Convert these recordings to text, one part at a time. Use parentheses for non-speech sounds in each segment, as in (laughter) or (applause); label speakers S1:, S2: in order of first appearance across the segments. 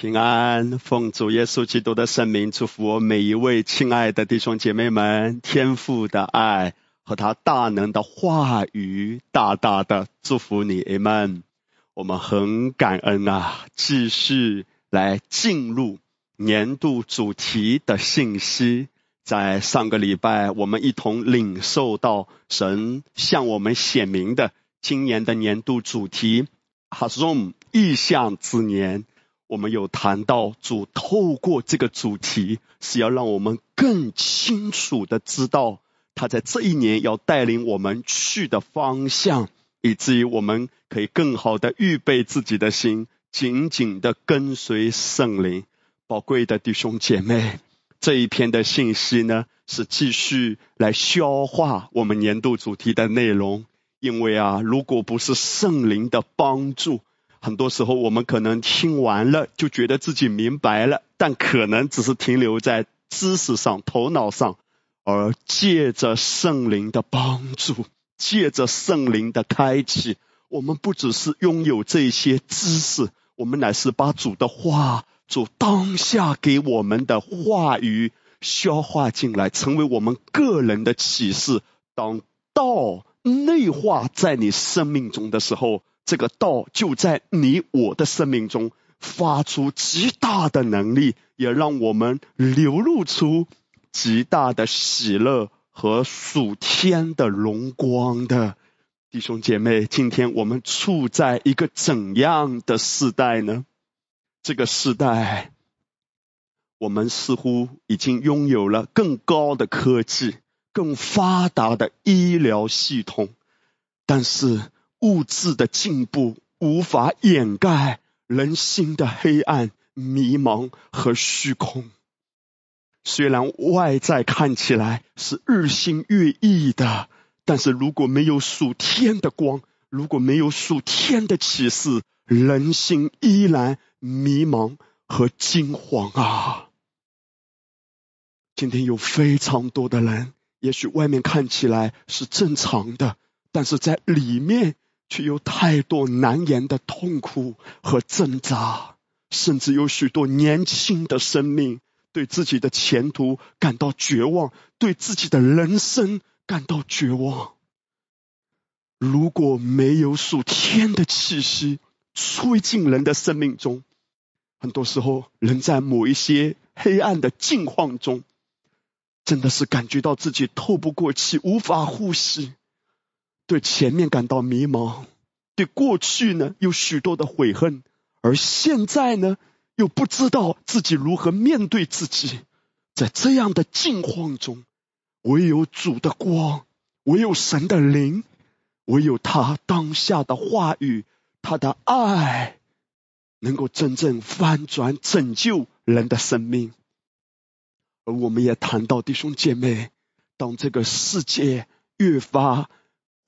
S1: 平安，奉主耶稣基督的圣名，祝福我每一位亲爱的弟兄姐妹们，天父的爱和他大能的话语，大大的祝福你，amen。我们很感恩啊，继续来进入年度主题的信息。在上个礼拜，我们一同领受到神向我们显明的今年的年度主题，Hazom 意象之年。我们有谈到主透过这个主题，是要让我们更清楚的知道他在这一年要带领我们去的方向，以至于我们可以更好的预备自己的心，紧紧的跟随圣灵。宝贵的弟兄姐妹，这一篇的信息呢，是继续来消化我们年度主题的内容，因为啊，如果不是圣灵的帮助，很多时候，我们可能听完了就觉得自己明白了，但可能只是停留在知识上、头脑上，而借着圣灵的帮助，借着圣灵的开启，我们不只是拥有这些知识，我们乃是把主的话、主当下给我们的话语消化进来，成为我们个人的启示。当道内化在你生命中的时候。这个道就在你我的生命中发出极大的能力，也让我们流露出极大的喜乐和属天的荣光的弟兄姐妹。今天我们处在一个怎样的时代呢？这个时代，我们似乎已经拥有了更高的科技、更发达的医疗系统，但是。物质的进步无法掩盖人心的黑暗、迷茫和虚空。虽然外在看起来是日新月异的，但是如果没有属天的光，如果没有属天的启示，人心依然迷茫和惊惶啊！今天有非常多的人，也许外面看起来是正常的，但是在里面。却有太多难言的痛苦和挣扎，甚至有许多年轻的生命对自己的前途感到绝望，对自己的人生感到绝望。如果没有属天的气息吹进人的生命中，很多时候人在某一些黑暗的境况中，真的是感觉到自己透不过气，无法呼吸。对前面感到迷茫，对过去呢有许多的悔恨，而现在呢又不知道自己如何面对自己。在这样的境况中，唯有主的光，唯有神的灵，唯有他当下的话语，他的爱，能够真正翻转拯救人的生命。而我们也谈到弟兄姐妹，当这个世界越发……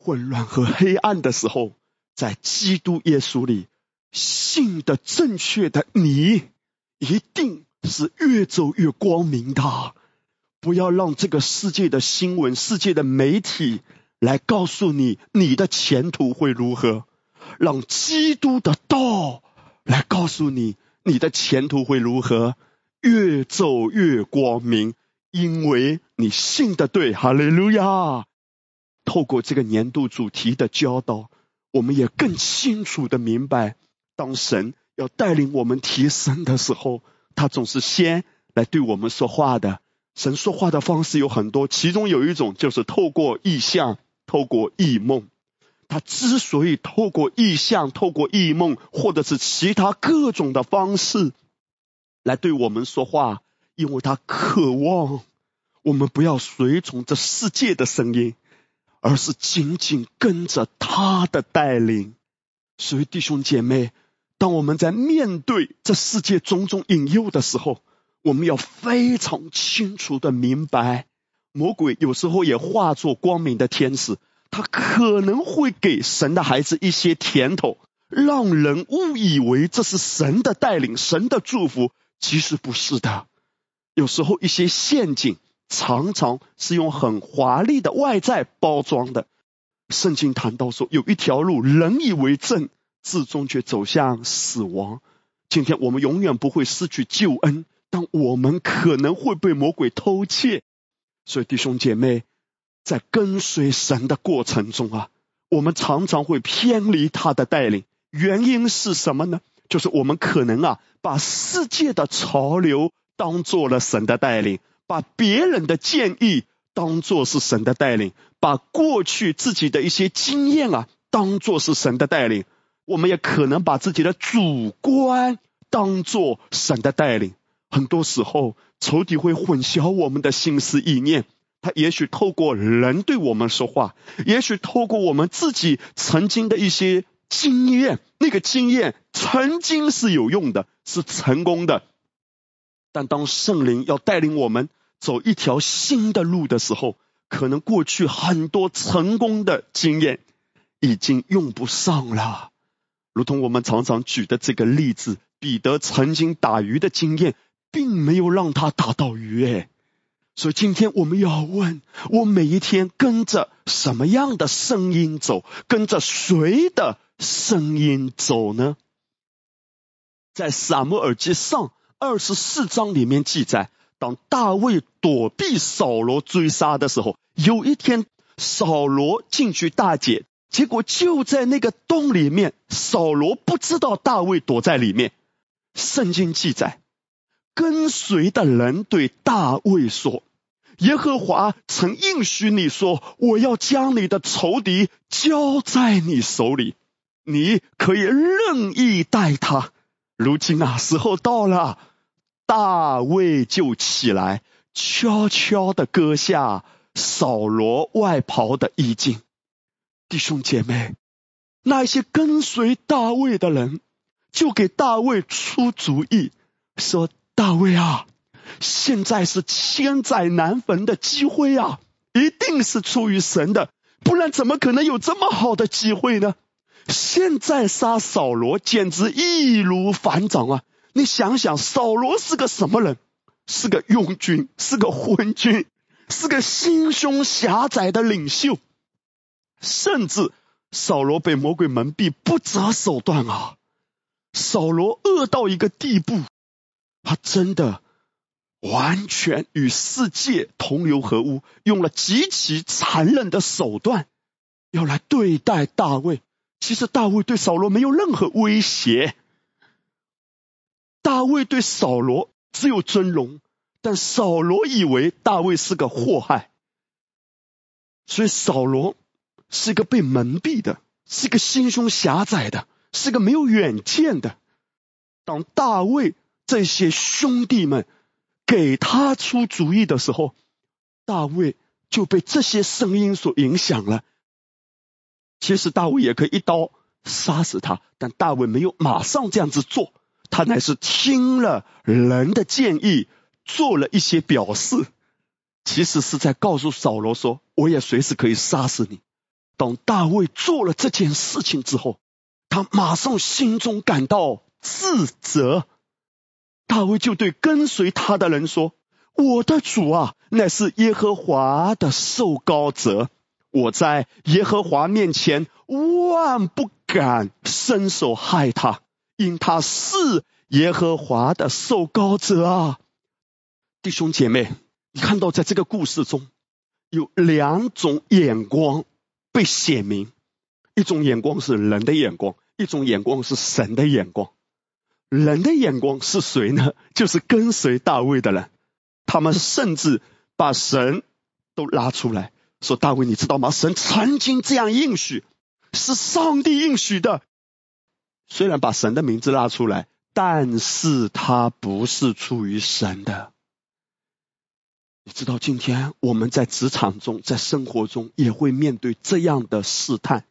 S1: 混乱和黑暗的时候，在基督耶稣里信的正确的你，一定是越走越光明的。不要让这个世界的新闻、世界的媒体来告诉你你的前途会如何，让基督的道来告诉你你的前途会如何，越走越光明，因为你信的对。哈利路亚。透过这个年度主题的教导，我们也更清楚的明白，当神要带领我们提升的时候，他总是先来对我们说话的。神说话的方式有很多，其中有一种就是透过意象、透过异梦。他之所以透过意象、透过异梦，或者是其他各种的方式来对我们说话，因为他渴望我们不要随从这世界的声音。而是紧紧跟着他的带领，所以弟兄姐妹，当我们在面对这世界种种引诱的时候，我们要非常清楚的明白，魔鬼有时候也化作光明的天使，他可能会给神的孩子一些甜头，让人误以为这是神的带领、神的祝福，其实不是的。有时候一些陷阱。常常是用很华丽的外在包装的。圣经谈到说，有一条路，人以为正，至终却走向死亡。今天我们永远不会失去救恩，但我们可能会被魔鬼偷窃。所以弟兄姐妹，在跟随神的过程中啊，我们常常会偏离他的带领。原因是什么呢？就是我们可能啊，把世界的潮流当做了神的带领，把别人的建议当做是神的带领，把过去自己的一些经验啊当做是神的带领。我们也可能把自己的主观当做神的带领。很多时候，仇敌会混淆我们的心思意念。他也许透过人对我们说话，也许透过我们自己曾经的一些。经验，那个经验曾经是有用的，是成功的。但当圣灵要带领我们走一条新的路的时候，可能过去很多成功的经验已经用不上了。如同我们常常举的这个例子，彼得曾经打鱼的经验，并没有让他打到鱼。哎，所以今天我们要问：我每一天跟着什么样的声音走？跟着谁的？声音走呢？在撒母耳记上二十四章里面记载，当大卫躲避扫罗追杀的时候，有一天扫罗进去大解，结果就在那个洞里面，扫罗不知道大卫躲在里面。圣经记载，跟随的人对大卫说：“耶和华曾应许你说，我要将你的仇敌交在你手里。”你可以任意待他。如今啊，时候到了，大卫就起来，悄悄的割下扫罗外袍的衣襟。弟兄姐妹，那些跟随大卫的人，就给大卫出主意，说：“大卫啊，现在是千载难逢的机会啊，一定是出于神的，不然怎么可能有这么好的机会呢？”现在杀扫罗简直易如反掌啊！你想想，扫罗是个什么人？是个庸军，是个昏君，是个心胸狭窄的领袖。甚至扫罗被魔鬼蒙蔽，不择手段啊！扫罗恶到一个地步，他真的完全与世界同流合污，用了极其残忍的手段要来对待大卫。其实大卫对扫罗没有任何威胁，大卫对扫罗只有尊荣，但扫罗以为大卫是个祸害，所以扫罗是一个被蒙蔽的，是一个心胸狭窄的，是个没有远见的。当大卫这些兄弟们给他出主意的时候，大卫就被这些声音所影响了。其实大卫也可以一刀杀死他，但大卫没有马上这样子做，他乃是听了人的建议，做了一些表示，其实是在告诉扫罗说：“我也随时可以杀死你。”当大卫做了这件事情之后，他马上心中感到自责，大卫就对跟随他的人说：“我的主啊，乃是耶和华的受膏者。”我在耶和华面前万不敢伸手害他，因他是耶和华的受膏者啊！弟兄姐妹，你看到在这个故事中有两种眼光被显明，一种眼光是人的眼光，一种眼光是神的眼光。人的眼光是谁呢？就是跟随大卫的人，他们甚至把神都拉出来。说大卫，你知道吗？神曾经这样应许，是上帝应许的。虽然把神的名字拉出来，但是他不是出于神的。你知道，今天我们在职场中，在生活中也会面对这样的试探。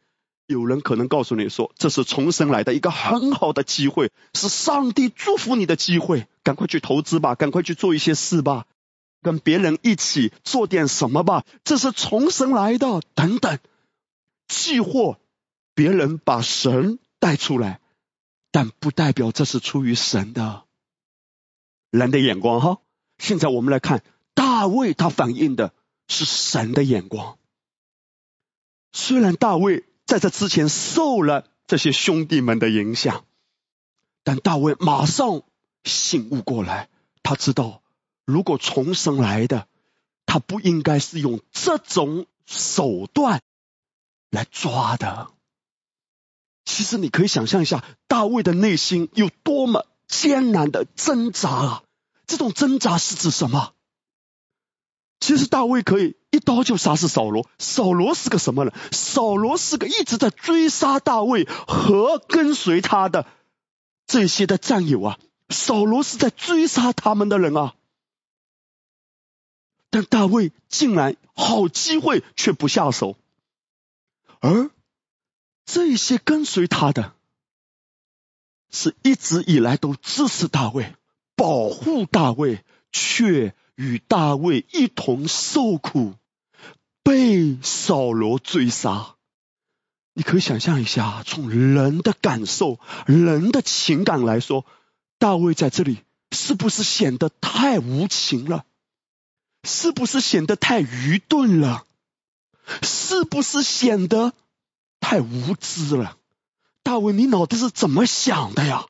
S1: 有人可能告诉你说，这是重生来的一个很好的机会，是上帝祝福你的机会，赶快去投资吧，赶快去做一些事吧。跟别人一起做点什么吧，这是从神来的。等等，既或别人把神带出来，但不代表这是出于神的人的眼光哈。现在我们来看大卫，他反映的是神的眼光。虽然大卫在这之前受了这些兄弟们的影响，但大卫马上醒悟过来，他知道，如果重生来的，他不应该是用这种手段来抓的。其实你可以想象一下，大卫的内心有多么艰难的挣扎啊！这种挣扎是指什么？其实大卫可以一刀就杀死扫罗。扫罗是个什么人？扫罗是个一直在追杀大卫和跟随他的这些的战友啊。扫罗是在追杀他们的人啊。但大卫竟然好机会却不下手，而这些跟随他的，是一直以来都支持大卫、保护大卫，却。与大卫一同受苦，被扫罗追杀。你可以想象一下，从人的感受、人的情感来说，大卫在这里是不是显得太无情了？是不是显得太愚钝了？是不是显得太无知了？大卫，你脑子是怎么想的呀？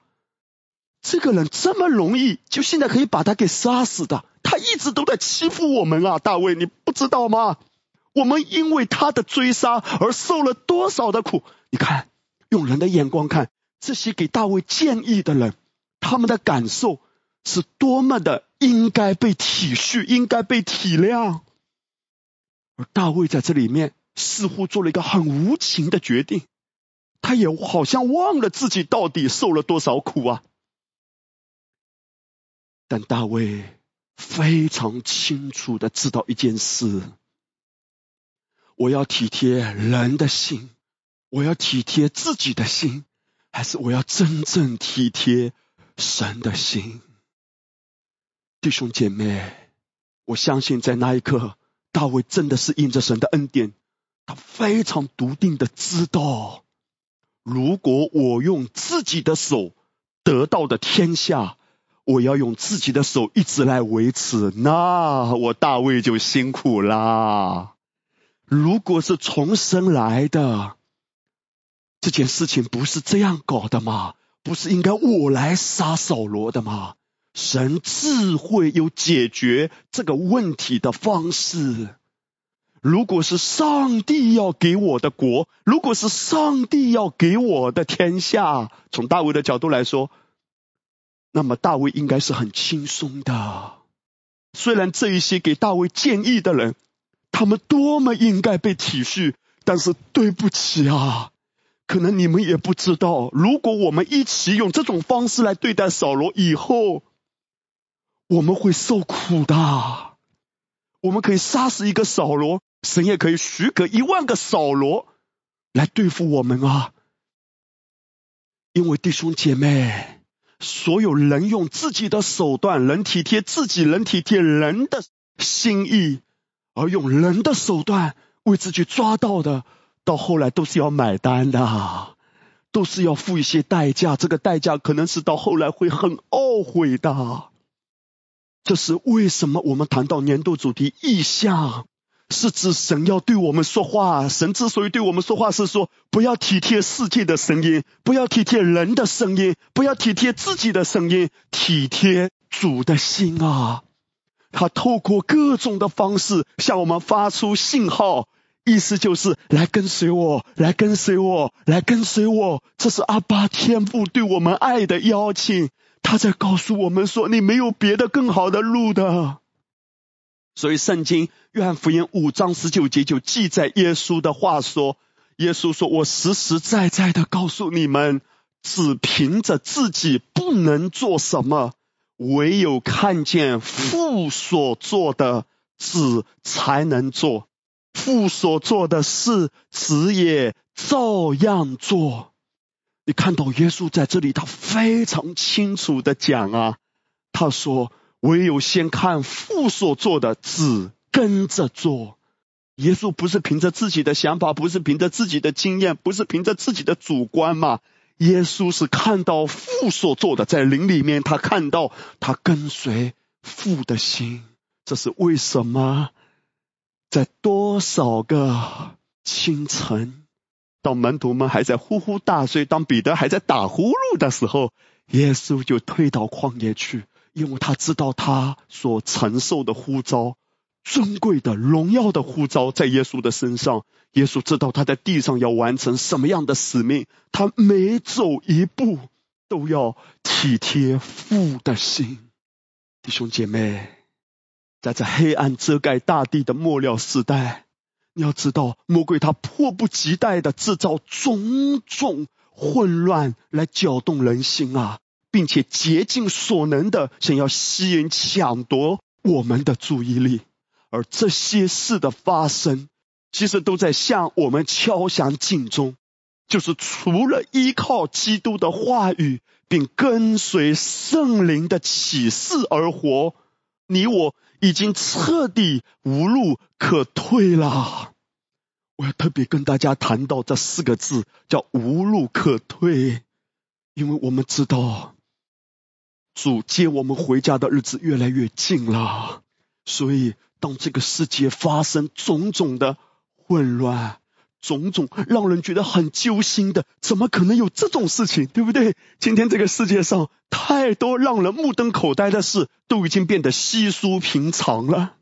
S1: 这个人这么容易，就现在可以把他给杀死的？他一直都在欺负我们啊，大卫，你不知道吗？我们因为他的追杀而受了多少的苦？你看，用人的眼光看，这些给大卫建议的人，他们的感受是多么的应该被体恤，应该被体谅。而大卫在这里面似乎做了一个很无情的决定，他也好像忘了自己到底受了多少苦啊。但大卫。非常清楚的知道一件事：我要体贴人的心，我要体贴自己的心，还是我要真正体贴神的心？弟兄姐妹，我相信在那一刻，大卫真的是应着神的恩典，他非常笃定的知道，如果我用自己的手得到的天下。我要用自己的手一直来维持，那我大卫就辛苦啦。如果是重生来的，这件事情不是这样搞的吗？不是应该我来杀扫罗的吗？神智慧有解决这个问题的方式。如果是上帝要给我的国，如果是上帝要给我的天下，从大卫的角度来说。那么大卫应该是很轻松的，虽然这一些给大卫建议的人，他们多么应该被体恤，但是对不起啊，可能你们也不知道，如果我们一起用这种方式来对待扫罗，以后我们会受苦的。我们可以杀死一个扫罗，神也可以许可一万个扫罗来对付我们啊，因为弟兄姐妹。所有人用自己的手段，能体贴自己，能体贴人的心意，而用人的手段为自己抓到的，到后来都是要买单的，都是要付一些代价。这个代价可能是到后来会很懊悔的。这是为什么？我们谈到年度主题意向。是指神要对我们说话。神之所以对我们说话，是说不要体贴世界的声音，不要体贴人的声音，不要体贴自己的声音，体贴主的心啊！他透过各种的方式向我们发出信号，意思就是来跟随我，来跟随我，来跟随我。这是阿巴天父对我们爱的邀请。他在告诉我们说：你没有别的更好的路的。所以，圣经约翰福音五章十九节就记载耶稣的话说：“耶稣说，我实实在在的告诉你们，只凭着自己不能做什么，唯有看见父所做的，子才能做。父所做的事，子也照样做。你看到耶稣在这里，他非常清楚的讲啊，他说。”唯有先看父所做的，子跟着做。耶稣不是凭着自己的想法，不是凭着自己的经验，不是凭着自己的主观嘛？耶稣是看到父所做的，在灵里面，他看到他跟随父的心。这是为什么？在多少个清晨，当门徒们还在呼呼大睡，当彼得还在打呼噜的时候。耶稣就退到旷野去，因为他知道他所承受的呼召，尊贵的、荣耀的呼召在耶稣的身上。耶稣知道他在地上要完成什么样的使命，他每走一步都要体贴父的心。弟兄姐妹，在这黑暗遮盖大地的末了时代，你要知道，魔鬼他迫不及待的制造种种。混乱来搅动人心啊，并且竭尽所能的想要吸引、抢夺我们的注意力，而这些事的发生，其实都在向我们敲响警钟，就是除了依靠基督的话语，并跟随圣灵的启示而活，你我已经彻底无路可退了。我要特别跟大家谈到这四个字，叫无路可退，因为我们知道主接我们回家的日子越来越近了，所以当这个世界发生种种的混乱，种种让人觉得很揪心的，怎么可能有这种事情，对不对？今天这个世界上太多让人目瞪口呆的事，都已经变得稀疏平常了。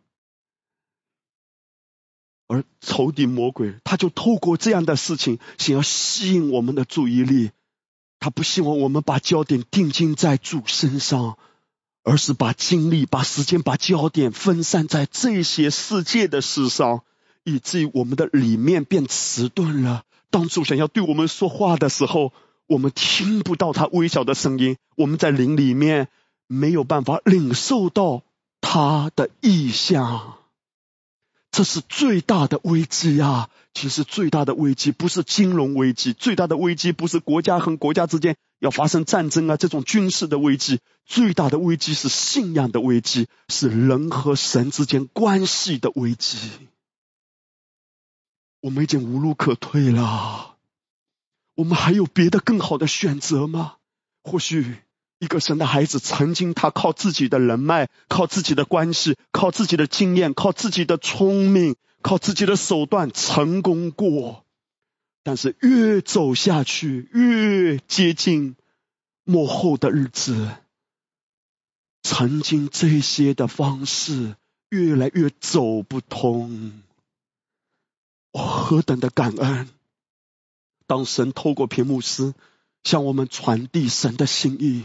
S1: 而仇敌魔鬼，他就透过这样的事情，想要吸引我们的注意力。他不希望我们把焦点定睛在主身上，而是把精力、把时间、把焦点分散在这些世界的事上，以至于我们的里面变迟钝了。当主想要对我们说话的时候，我们听不到他微小的声音，我们在灵里面没有办法领受到他的意象。这是最大的危机啊！其实最大的危机不是金融危机，最大的危机不是国家和国家之间要发生战争啊，这种军事的危机，最大的危机是信仰的危机，是人和神之间关系的危机。我们已经无路可退了，我们还有别的更好的选择吗？或许。一个神的孩子，曾经他靠自己的人脉、靠自己的关系、靠自己的经验、靠自己的聪明、靠自己的手段成功过，但是越走下去，越接近幕后的日子，曾经这些的方式越来越走不通。我何等的感恩！当神透过屏幕师向我们传递神的心意。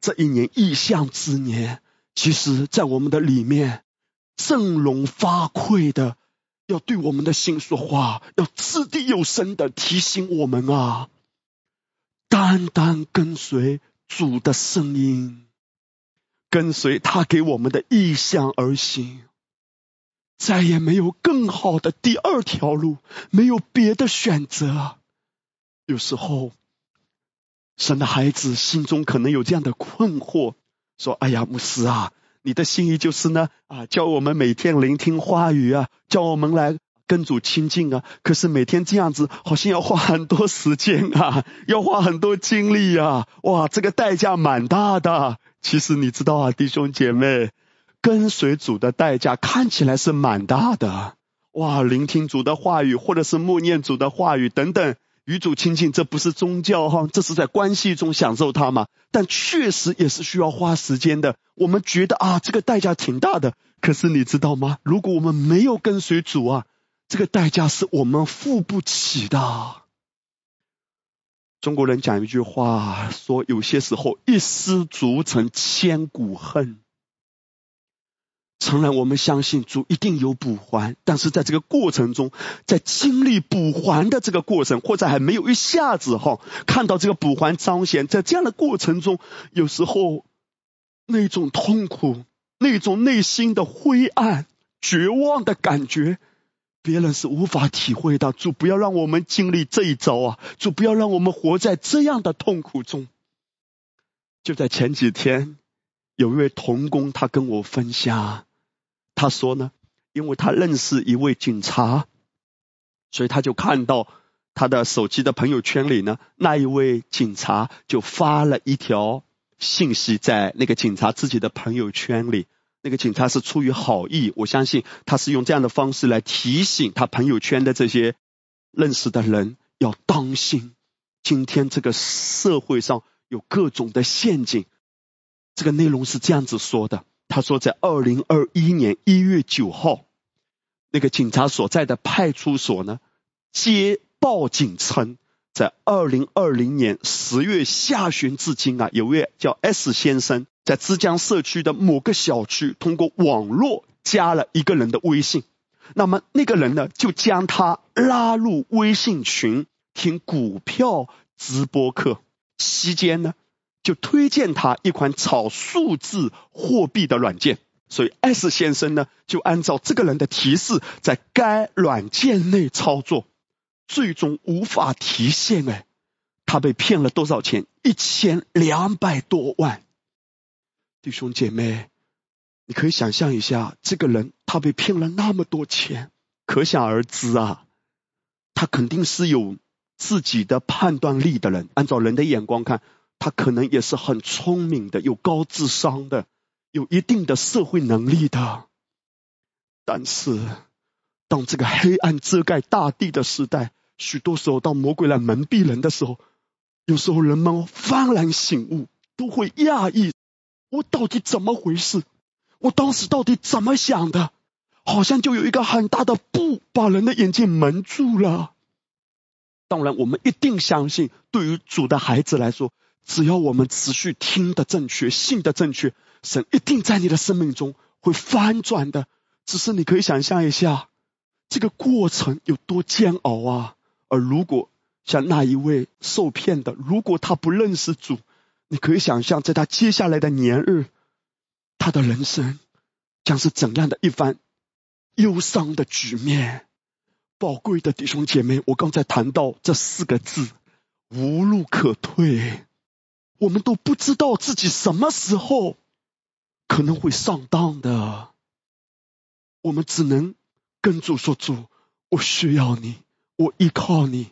S1: 这一年异象之年，其实，在我们的里面，振聋发聩的，要对我们的心说话，要掷地有声的提醒我们啊，单单跟随主的声音，跟随他给我们的意象而行，再也没有更好的第二条路，没有别的选择。有时候。神的孩子心中可能有这样的困惑，说：“哎呀，牧师啊，你的心意就是呢，啊，教我们每天聆听话语啊，教我们来跟主亲近啊。可是每天这样子，好像要花很多时间啊，(laughs) 要花很多精力啊，哇，这个代价蛮大的。其实你知道啊，弟兄姐妹，跟随主的代价看起来是蛮大的，哇，聆听主的话语，或者是默念主的话语等等。”与主亲近，这不是宗教哈，这是在关系中享受它嘛？但确实也是需要花时间的。我们觉得啊，这个代价挺大的。可是你知道吗？如果我们没有跟随主啊，这个代价是我们付不起的。中国人讲一句话，说有些时候一失足成千古恨。诚然，我们相信主一定有补还，但是在这个过程中，在经历补还的这个过程，或者还没有一下子哈看到这个补还彰显，在这样的过程中，有时候那种痛苦、那种内心的灰暗、绝望的感觉，别人是无法体会到。主不要让我们经历这一招啊！主不要让我们活在这样的痛苦中。就在前几天，有一位童工，他跟我分享。他说呢，因为他认识一位警察，所以他就看到他的手机的朋友圈里呢，那一位警察就发了一条信息在那个警察自己的朋友圈里。那个警察是出于好意，我相信他是用这样的方式来提醒他朋友圈的这些认识的人要当心。今天这个社会上有各种的陷阱。这个内容是这样子说的：他说，在二零二一年一月九号，那个警察所在的派出所呢，接报警称，在二零二零年十月下旬至今啊，有位叫 S 先生，在枝江社区的某个小区，通过网络加了一个人的微信。那么那个人呢，就将他拉入微信群听股票直播课，期间呢。就推荐他一款炒数字货币的软件，所以 S 先生呢就按照这个人的提示，在该软件内操作，最终无法提现哎，他被骗了多少钱？一千两百多万。弟兄姐妹，你可以想象一下，这个人他被骗了那么多钱，可想而知啊，他肯定是有自己的判断力的人，按照人的眼光看。他可能也是很聪明的，有高智商的，有一定的社会能力的。但是，当这个黑暗遮盖大地的时代，许多时候当魔鬼来蒙蔽人的时候，有时候人们幡然醒悟，都会讶异：我到底怎么回事？我当时到底怎么想的？好像就有一个很大的布把人的眼睛蒙住了。当然，我们一定相信，对于主的孩子来说。只要我们持续听的正确，信的正确，神一定在你的生命中会翻转的。只是你可以想象一下，这个过程有多煎熬啊！而如果像那一位受骗的，如果他不认识主，你可以想象，在他接下来的年日，他的人生将是怎样的一番忧伤的局面。宝贵的弟兄姐妹，我刚才谈到这四个字：无路可退。我们都不知道自己什么时候可能会上当的，我们只能跟主说：“主，我需要你，我依靠你。”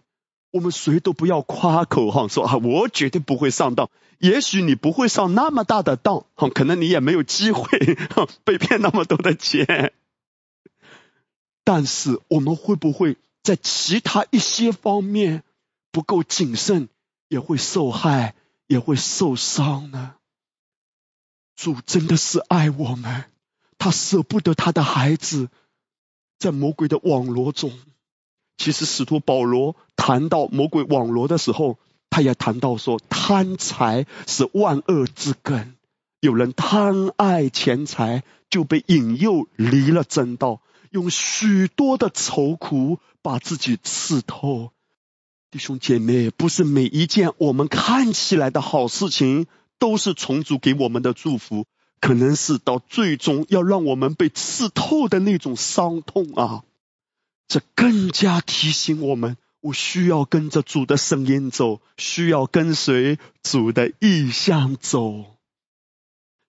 S1: 我们谁都不要夸口哈，说啊，我绝对不会上当。也许你不会上那么大的当，可能你也没有机会被骗那么多的钱。但是我们会不会在其他一些方面不够谨慎，也会受害？也会受伤呢。主真的是爱我们，他舍不得他的孩子在魔鬼的网罗中。其实使徒保罗谈到魔鬼网罗的时候，他也谈到说，贪财是万恶之根。有人贪爱钱财，就被引诱离了正道，用许多的愁苦把自己刺透。弟兄姐妹，不是每一件我们看起来的好事情都是重组给我们的祝福，可能是到最终要让我们被刺透的那种伤痛啊！这更加提醒我们，我需要跟着主的声音走，需要跟随主的意向走。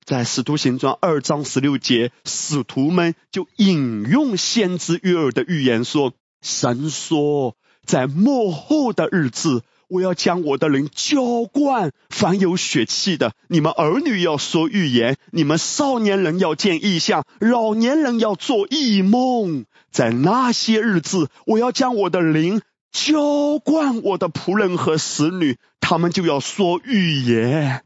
S1: 在使徒行传二章十六节，使徒们就引用先知约尔的预言说：“神说。”在末后的日子，我要将我的灵浇灌凡有血气的。你们儿女要说预言，你们少年人要见异象，老年人要做异梦。在那些日子，我要将我的灵浇灌我的仆人和使女，他们就要说预言。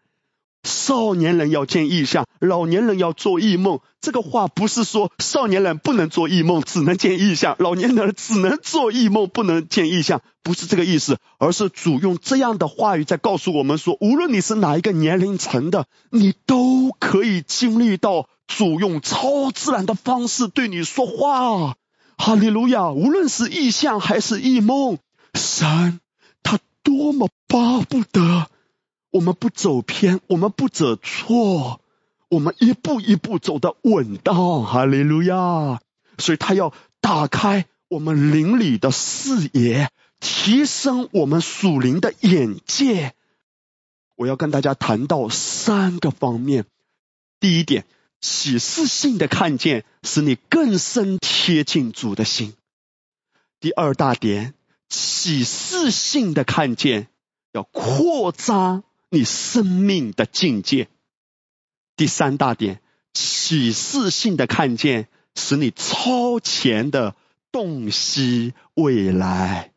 S1: 少年人要见异象，老年人要做异梦。这个话不是说少年人不能做异梦，只能见异象；老年人只能做异梦，不能见异象，不是这个意思，而是主用这样的话语在告诉我们说：无论你是哪一个年龄层的，你都可以经历到主用超自然的方式对你说话。哈利路亚！无论是异象还是异梦，神他多么巴不得。我们不走偏，我们不走错，我们一步一步走的稳当，哈利路亚！所以他要打开我们灵里的视野，提升我们属灵的眼界。我要跟大家谈到三个方面：第一点，启示性的看见，使你更深贴近主的心；第二大点，启示性的看见要扩张。你生命的境界，第三大点，启示性的看见，使你超前的洞悉未来。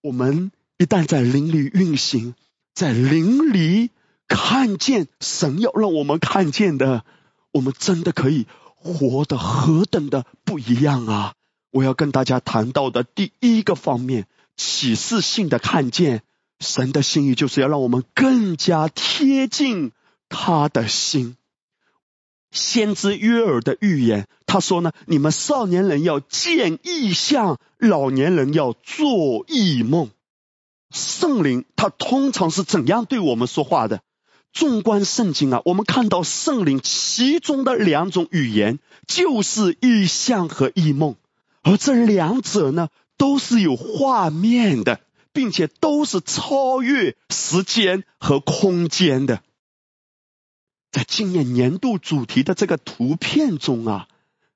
S1: 我们一旦在灵里运行，在灵里看见神要让我们看见的，我们真的可以活得何等的不一样啊！我要跟大家谈到的第一个方面，启示性的看见神的心意，就是要让我们更加贴近他的心。先知约尔的预言，他说呢：“你们少年人要见异象，老年人要做异梦。”圣灵他通常是怎样对我们说话的？纵观圣经啊，我们看到圣灵其中的两种语言就是异象和异梦，而这两者呢，都是有画面的，并且都是超越时间和空间的。在今年年度主题的这个图片中啊，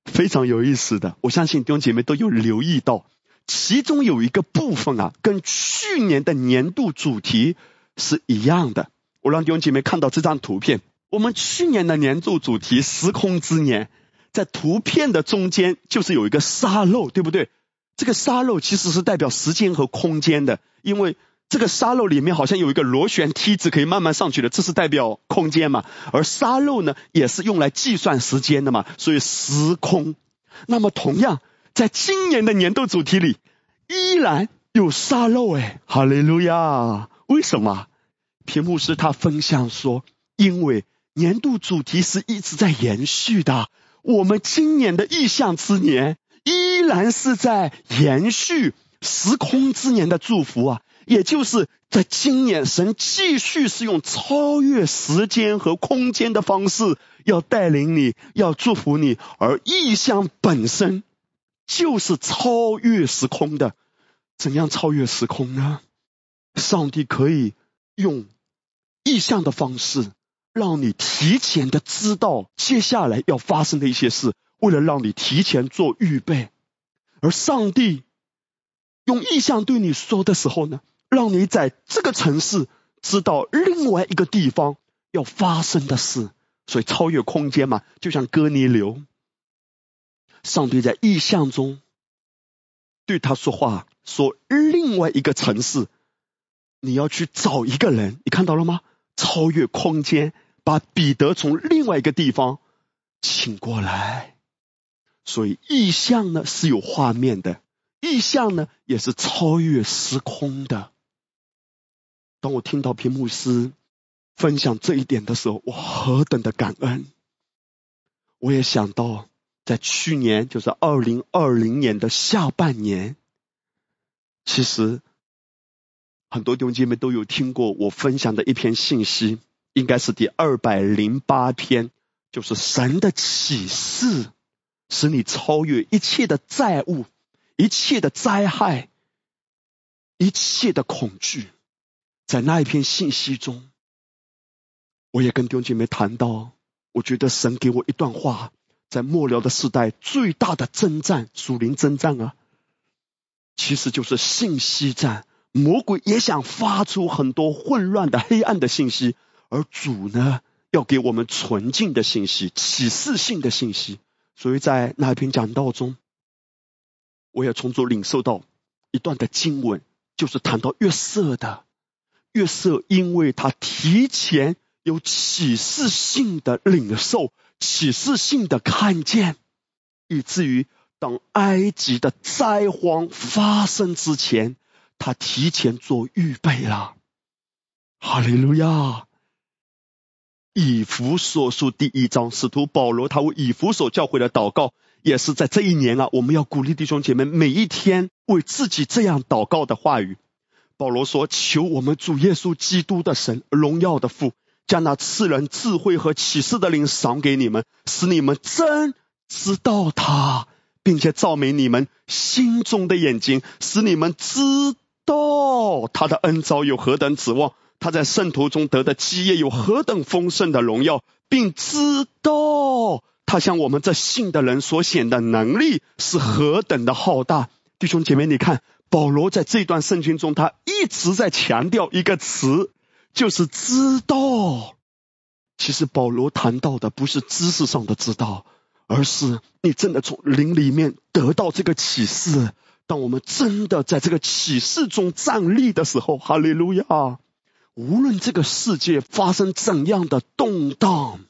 S1: 非常有意思的，我相信弟兄姐妹都有留意到，其中有一个部分啊，跟去年的年度主题是一样的。我让弟兄姐妹看到这张图片，我们去年的年度主题“时空之年”，在图片的中间就是有一个沙漏，对不对？这个沙漏其实是代表时间和空间的，因为。这个沙漏里面好像有一个螺旋梯子可以慢慢上去的，这是代表空间嘛？而沙漏呢，也是用来计算时间的嘛？所以时空。那么同样，在今年的年度主题里，依然有沙漏哎，哈利路亚！为什么？屏幕是他分享说，因为年度主题是一直在延续的，我们今年的意象之年依然是在延续时空之年的祝福啊。也就是在今年，神继续是用超越时间和空间的方式，要带领你，要祝福你。而意象本身就是超越时空的。怎样超越时空呢？上帝可以用意象的方式，让你提前的知道接下来要发生的一些事，为了让你提前做预备。而上帝用意象对你说的时候呢？让你在这个城市知道另外一个地方要发生的事，所以超越空间嘛，就像哥尼流，上帝在意象中对他说话，说另外一个城市你要去找一个人，你看到了吗？超越空间，把彼得从另外一个地方请过来，所以意象呢是有画面的，意象呢也是超越时空的。当我听到屏幕师分享这一点的时候，我何等的感恩！我也想到，在去年，就是二零二零年的下半年，其实很多弟兄姐妹都有听过我分享的一篇信息，应该是第二百零八篇，就是神的启示，使你超越一切的债务、一切的灾害、一切的恐惧。在那一篇信息中，我也跟弟兄姐妹谈到，我觉得神给我一段话，在末了的时代最大的征战，属灵征战啊，其实就是信息战。魔鬼也想发出很多混乱的、黑暗的信息，而主呢，要给我们纯净的信息、启示性的信息。所以在那一篇讲道中，我也从中领受到一段的经文，就是谈到约瑟的。约瑟因为他提前有启示性的领受、启示性的看见，以至于当埃及的灾荒发生之前，他提前做预备了。哈利路亚！以弗所书第一章，使徒保罗他为以弗所教会的祷告，也是在这一年啊，我们要鼓励弟兄姐妹每一天为自己这样祷告的话语。保罗说：“求我们主耶稣基督的神，荣耀的父，将那赐人智慧和启示的灵赏给你们，使你们真知道他，并且照明你们心中的眼睛，使你们知道他的恩召有何等指望，他在圣徒中得的基业有何等丰盛的荣耀，并知道他向我们这信的人所显的能力是何等的浩大。”弟兄姐妹，你看。保罗在这段圣经中，他一直在强调一个词，就是知道。其实保罗谈到的不是知识上的知道，而是你真的从灵里面得到这个启示。当我们真的在这个启示中站立的时候，哈利路亚！无论这个世界发生怎样的动荡，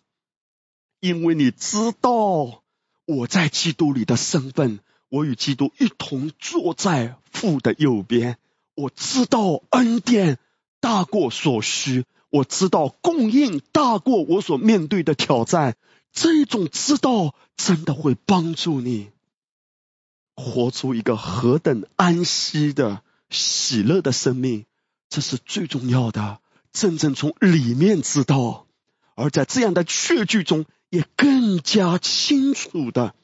S1: 因为你知道我在基督里的身份，我与基督一同坐在父的右边。我知道恩典大过所需，我知道供应大过我所面对的挑战。这种知道真的会帮助你活出一个何等安息的喜乐的生命，这是最重要的。真正从里面知道，而在这样的确据中，也更加清楚的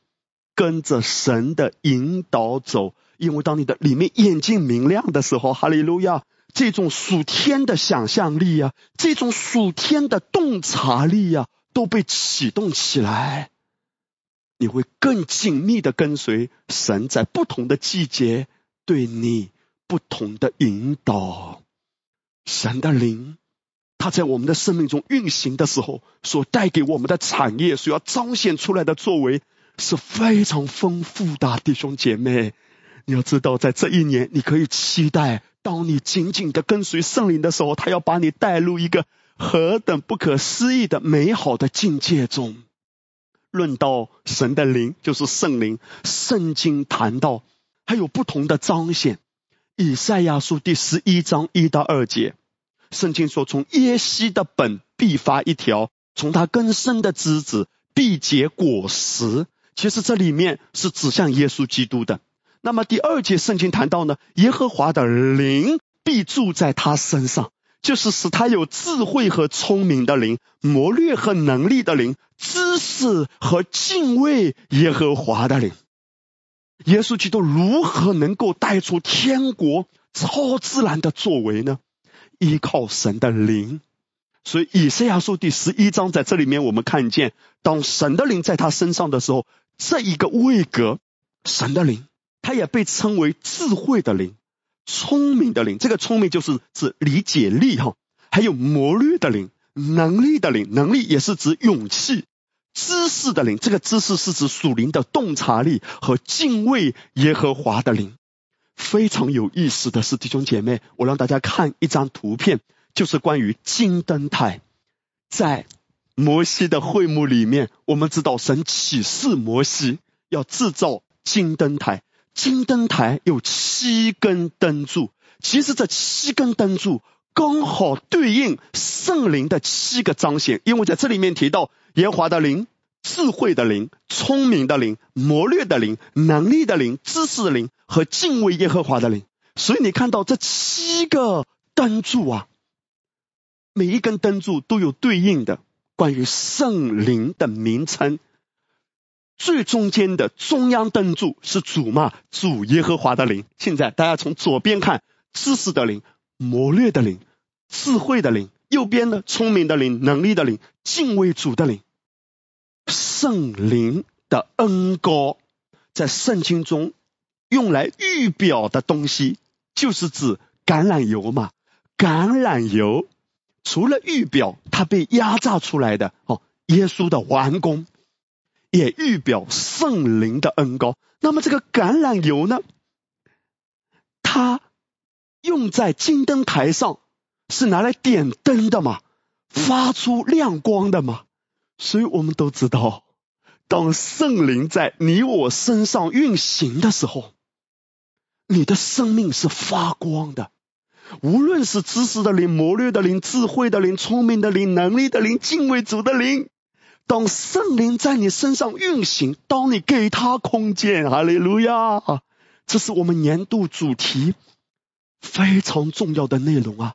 S1: 跟着神的引导走。因为当你的里面眼睛明亮的时候，哈利路亚，这种属天的想象力啊，这种属天的洞察力啊，都被启动起来，你会更紧密的跟随神在不同的季节对你不同的引导。神的灵，他在我们的生命中运行的时候，所带给我们的产业，所要彰显出来的作为是非常丰富的，弟兄姐妹。你要知道，在这一年，你可以期待，当你紧紧的跟随圣灵的时候，他要把你带入一个何等不可思议的美好的境界中。论到神的灵，就是圣灵，圣经谈到还有不同的彰显。以赛亚书第十一章一到二节，圣经说：“从耶西的本必发一条，从他根生的枝子必结果实。”其实这里面是指向耶稣基督的。那么第二节圣经谈到呢，耶和华的灵必住在他身上，就是使他有智慧和聪明的灵，谋略和能力的灵，知识和敬畏耶和华的灵。耶稣基督如何能够带出天国超自然的作为呢？依靠神的灵。所以以赛亚书第十一章在这里面，我们看见，当神的灵在他身上的时候，这一个位格，神的灵。他也被称为智慧的灵、聪明的灵。这个聪明就是指理解力哈，还有谋略的灵、能力的灵。能力也是指勇气、知识的灵。这个知识是指属灵的洞察力和敬畏耶和华的灵。非常有意思的是，弟兄姐妹，我让大家看一张图片，就是关于金灯台。在摩西的会幕里面，我们知道神启示摩西要制造金灯台。金灯台有七根灯柱，其实这七根灯柱刚好对应圣灵的七个彰显，因为在这里面提到耶和华的灵、智慧的灵、聪明的灵、谋略的灵、能力的灵、知识的灵和敬畏耶和华的灵，所以你看到这七个灯柱啊，每一根灯柱都有对应的关于圣灵的名称。最中间的中央灯柱是主嘛？主耶和华的灵。现在大家从左边看，知识的灵、谋略的灵、智慧的灵；右边呢，聪明的灵、能力的灵、敬畏主的灵。圣灵的恩高，在圣经中用来预表的东西，就是指橄榄油嘛？橄榄油除了预表它被压榨出来的哦，耶稣的完工。也预表圣灵的恩高。那么这个橄榄油呢？它用在金灯台上是拿来点灯的嘛？发出亮光的嘛？所以我们都知道，当圣灵在你我身上运行的时候，你的生命是发光的。无论是知识的灵、谋略的灵、智慧的灵、聪明的灵、能力的灵、敬畏主的灵。当圣灵在你身上运行，当你给他空间，哈利路亚！这是我们年度主题非常重要的内容啊！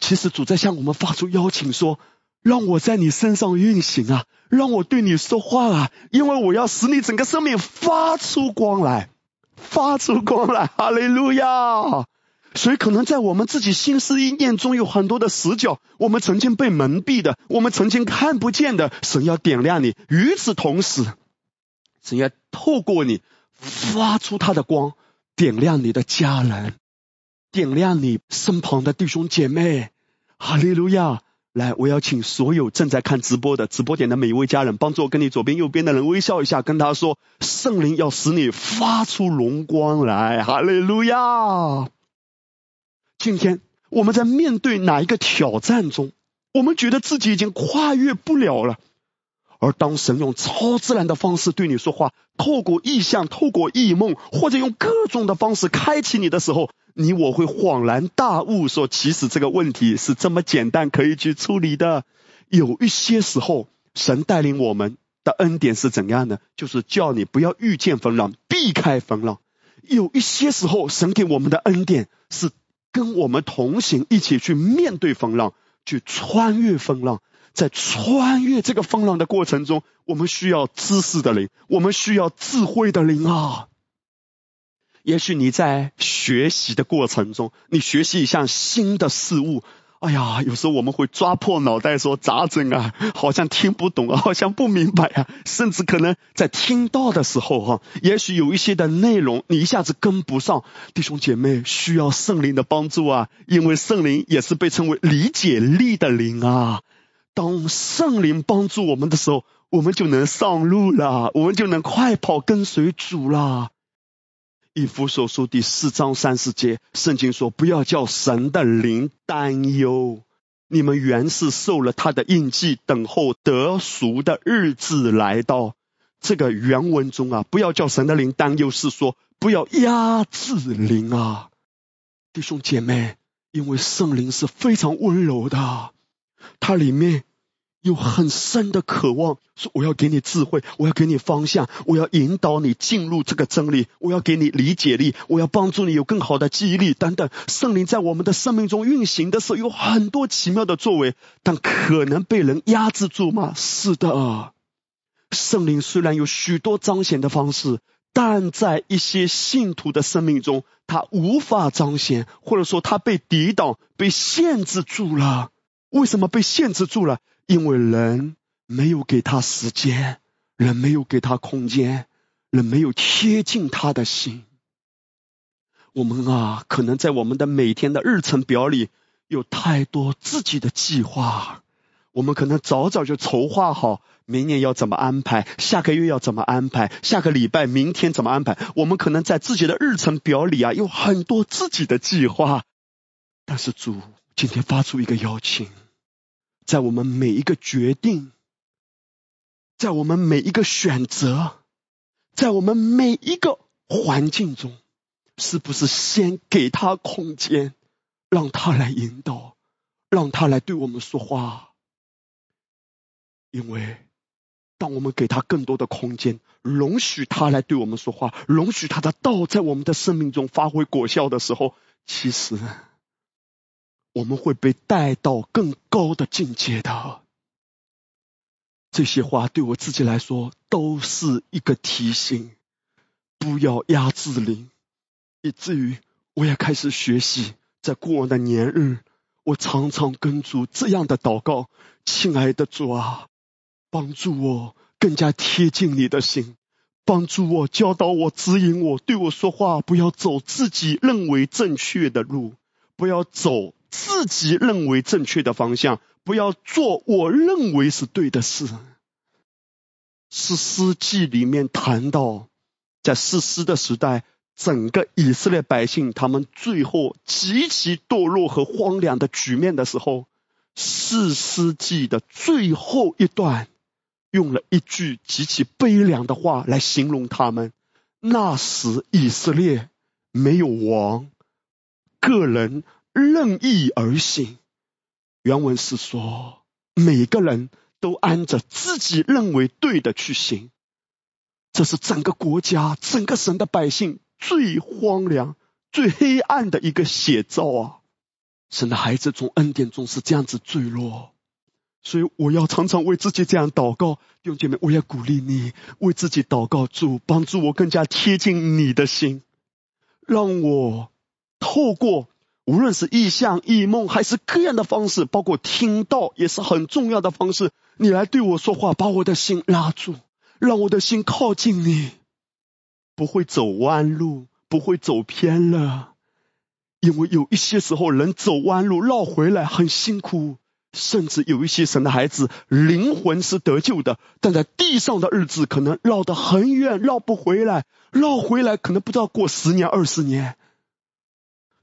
S1: 其实主在向我们发出邀请，说：“让我在你身上运行啊，让我对你说话啊，因为我要使你整个生命发出光来，发出光来，哈利路亚！”所以，可能在我们自己心思意念中有很多的死角，我们曾经被蒙蔽的，我们曾经看不见的，神要点亮你。与此同时，神要透过你发出他的光，点亮你的家人，点亮你身旁的弟兄姐妹。哈利路亚！来，我要请所有正在看直播的直播点的每一位家人，帮助我跟你左边、右边的人微笑一下，跟他说：圣灵要使你发出荣光来。哈利路亚！今天我们在面对哪一个挑战中，我们觉得自己已经跨越不了了。而当神用超自然的方式对你说话，透过意象、透过异梦，或者用各种的方式开启你的时候，你我会恍然大悟，说其实这个问题是这么简单可以去处理的。有一些时候，神带领我们的恩典是怎样的？就是叫你不要遇见风浪，避开风浪。有一些时候，神给我们的恩典是跟我们同行，一起去面对风浪，去穿越风浪。在穿越这个风浪的过程中，我们需要知识的灵，我们需要智慧的灵啊。也许你在学习的过程中，你学习一项新的事物。哎呀，有时候我们会抓破脑袋说咋整啊？好像听不懂啊，好像不明白啊，甚至可能在听到的时候哈，也许有一些的内容你一下子跟不上。弟兄姐妹需要圣灵的帮助啊，因为圣灵也是被称为理解力的灵啊。当圣灵帮助我们的时候，我们就能上路了，我们就能快跑跟随主了。以弗所书第四章三十节，圣经说：“不要叫神的灵担忧，你们原是受了他的印记，等候得赎的日子来到。”这个原文中啊，不要叫神的灵担忧，是说不要压制灵啊，弟兄姐妹，因为圣灵是非常温柔的，它里面。有很深的渴望，说我要给你智慧，我要给你方向，我要引导你进入这个真理，我要给你理解力，我要帮助你有更好的记忆力等等。圣灵在我们的生命中运行的时候，有很多奇妙的作为，但可能被人压制住吗？是的，圣灵虽然有许多彰显的方式，但在一些信徒的生命中，他无法彰显，或者说他被抵挡、被限制住了。为什么被限制住了？因为人没有给他时间，人没有给他空间，人没有贴近他的心。我们啊，可能在我们的每天的日程表里有太多自己的计划，我们可能早早就筹划好明年要怎么安排，下个月要怎么安排，下个礼拜、明天怎么安排。我们可能在自己的日程表里啊，有很多自己的计划。但是主今天发出一个邀请。在我们每一个决定，在我们每一个选择，在我们每一个环境中，是不是先给他空间，让他来引导，让他来对我们说话？因为当我们给他更多的空间，容许他来对我们说话，容许他的道在我们的生命中发挥果效的时候，其实。我们会被带到更高的境界的。这些话对我自己来说都是一个提醒，不要压制灵，以至于我也开始学习，在过往的年日，我常常跟主这样的祷告：亲爱的主啊，帮助我更加贴近你的心，帮助我教导我指引我，对我说话，不要走自己认为正确的路，不要走。自己认为正确的方向，不要做我认为是对的事。诗诗记里面谈到，在诗诗的时代，整个以色列百姓他们最后极其堕落和荒凉的局面的时候，诗诗记的最后一段用了一句极其悲凉的话来形容他们：那时以色列没有王，个人。任意而行，原文是说，每个人都按着自己认为对的去行，这是整个国家、整个神的百姓最荒凉、最黑暗的一个写照啊！神的孩子从恩典中是这样子坠落，所以我要常常为自己这样祷告，弟兄姐妹，我要鼓励你为自己祷告，主帮助我更加贴近你的心，让我透过。无论是意象、异梦，还是各样的方式，包括听到，也是很重要的方式。你来对我说话，把我的心拉住，让我的心靠近你，不会走弯路，不会走偏了。因为有一些时候，人走弯路绕回来很辛苦，甚至有一些神的孩子灵魂是得救的，但在地上的日子可能绕得很远，绕不回来，绕回来可能不知道过十年、二十年。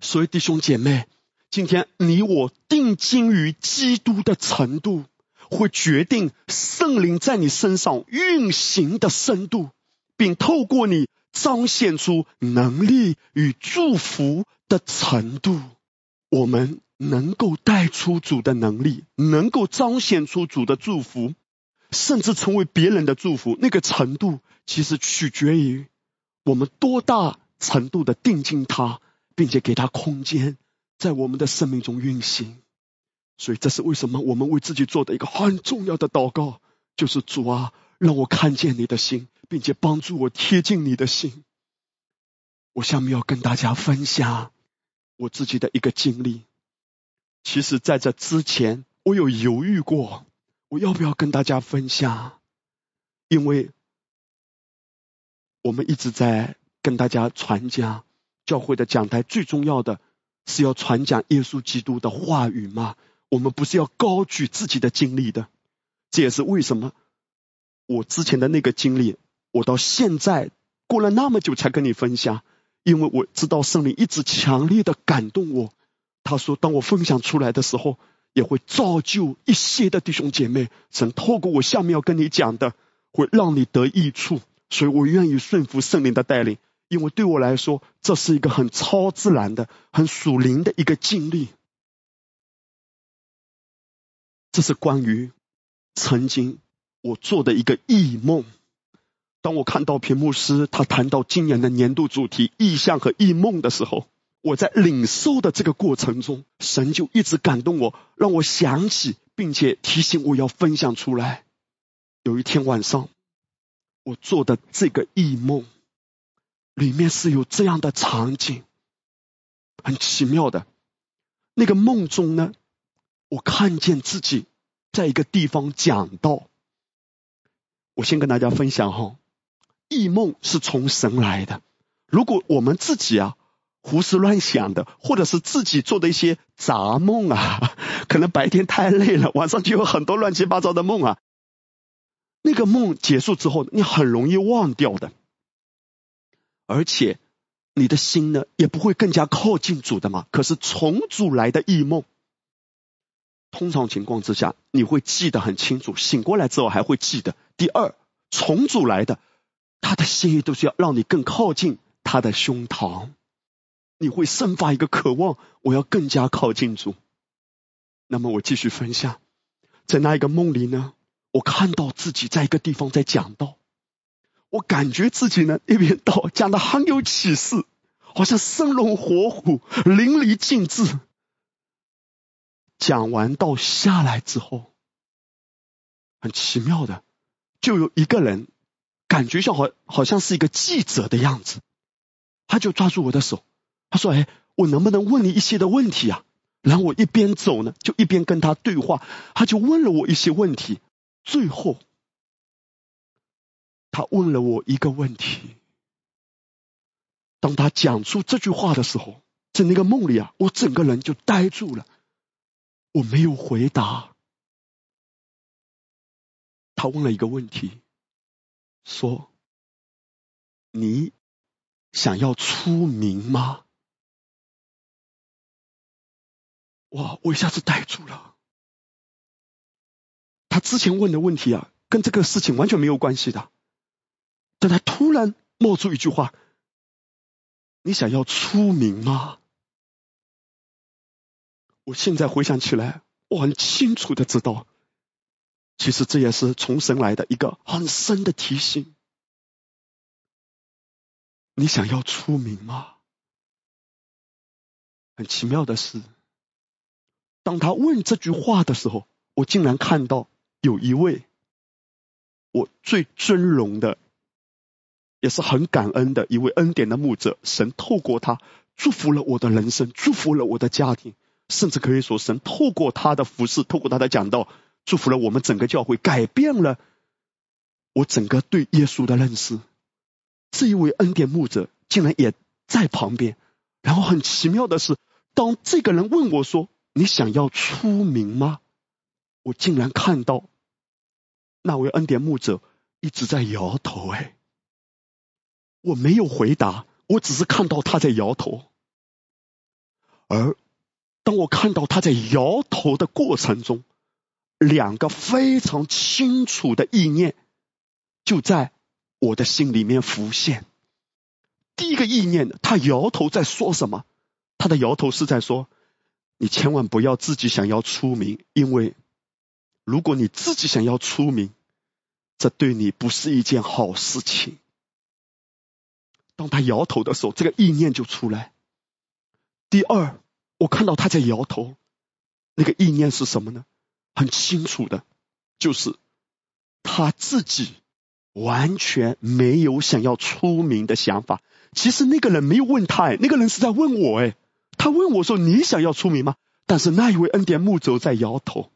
S1: 所以弟兄姐妹，今天你我定睛于基督的程度，会决定圣灵在你身上运行的深度，并透过你彰显出能力与祝福的程度。我们能够带出主的能力，能够彰显出主的祝福，甚至成为别人的祝福，那个程度其实取决于我们多大程度的定睛他，并且给他空间。在我们的生命中运行，所以这是为什么我们为自己做的一个很重要的祷告，就是主啊，让我看见你的心，并且帮助我贴近你的心。我下面要跟大家分享我自己的一个经历。其实，在这之前，我有犹豫过，我要不要跟大家分享，因为我们一直在跟大家传讲教会的讲台最重要的。是要传讲耶稣基督的话语吗？我们不是要高举自己的经历的，这也是为什么我之前的那个经历，我到现在过了那么久才跟你分享，因为我知道圣灵一直强烈的感动我。他说，当我分享出来的时候，也会造就一些的弟兄姐妹，曾透过我下面要跟你讲的，会让你得益处，所以我愿意顺服圣灵的带领。因为对我来说，这是一个很超自然的、很属灵的一个经历。这是关于曾经我做的一个异梦。当我看到屏幕师他谈到今年的年度主题“意象和异梦”的时候，我在领受的这个过程中，神就一直感动我，让我想起，并且提醒我要分享出来。有一天晚上，我做的这个异梦。里面是有这样的场景，很奇妙的。那个梦中呢，我看见自己在一个地方讲道。我先跟大家分享哈，异梦是从神来的。如果我们自己啊胡思乱想的，或者是自己做的一些杂梦啊，(laughs) 可能白天太累了，晚上就有很多乱七八糟的梦啊。那个梦结束之后，你很容易忘掉的。而且，你的心呢也不会更加靠近主的嘛。可是从主来的异梦，通常情况之下你会记得很清楚，醒过来之后还会记得。第二，从主来的，他的心意都是要让你更靠近他的胸膛，你会生发一个渴望，我要更加靠近主。那么我继续分享，在那一个梦里呢，我看到自己在一个地方在讲道。我感觉自己呢，一边道讲的很有启示，好像生龙活虎、淋漓尽致。讲完道下来之后，很奇妙的，就有一个人，感觉像好好像是一个记者的样子，他就抓住我的手，他说：“哎，我能不能问你一些的问题啊？”然后我一边走呢，就一边跟他对话，他就问了我一些问题，最后。他问了我一个问题，当他讲出这句话的时候，在那个梦里啊，我整个人就呆住了，我没有回答。他问了一个问题，说：“你想要出名吗？”哇！我一下子呆住了。他之前问的问题啊，跟这个事情完全没有关系的。突然冒出一句话：“你想要出名吗？”我现在回想起来，我很清楚的知道，其实这也是从神来的一个很深的提醒。你想要出名吗？很奇妙的是，当他问这句话的时候，我竟然看到有一位我最尊荣的。也是很感恩的一位恩典的牧者，神透过他祝福了我的人生，祝福了我的家庭，甚至可以说神透过他的服饰，透过他的讲道，祝福了我们整个教会，改变了我整个对耶稣的认识。这一位恩典牧者竟然也在旁边，然后很奇妙的是，当这个人问我说：“你想要出名吗？”我竟然看到那位恩典牧者一直在摇头，哎。我没有回答，我只是看到他在摇头。而当我看到他在摇头的过程中，两个非常清楚的意念就在我的心里面浮现。第一个意念，他摇头在说什么？他的摇头是在说：“你千万不要自己想要出名，因为如果你自己想要出名，这对你不是一件好事情。”当他摇头的时候，这个意念就出来。第二，我看到他在摇头，那个意念是什么呢？很清楚的，就是他自己完全没有想要出名的想法。其实那个人没有问他，哎，那个人是在问我，哎，他问我说：“你想要出名吗？”但是那一位恩典牧者在摇头，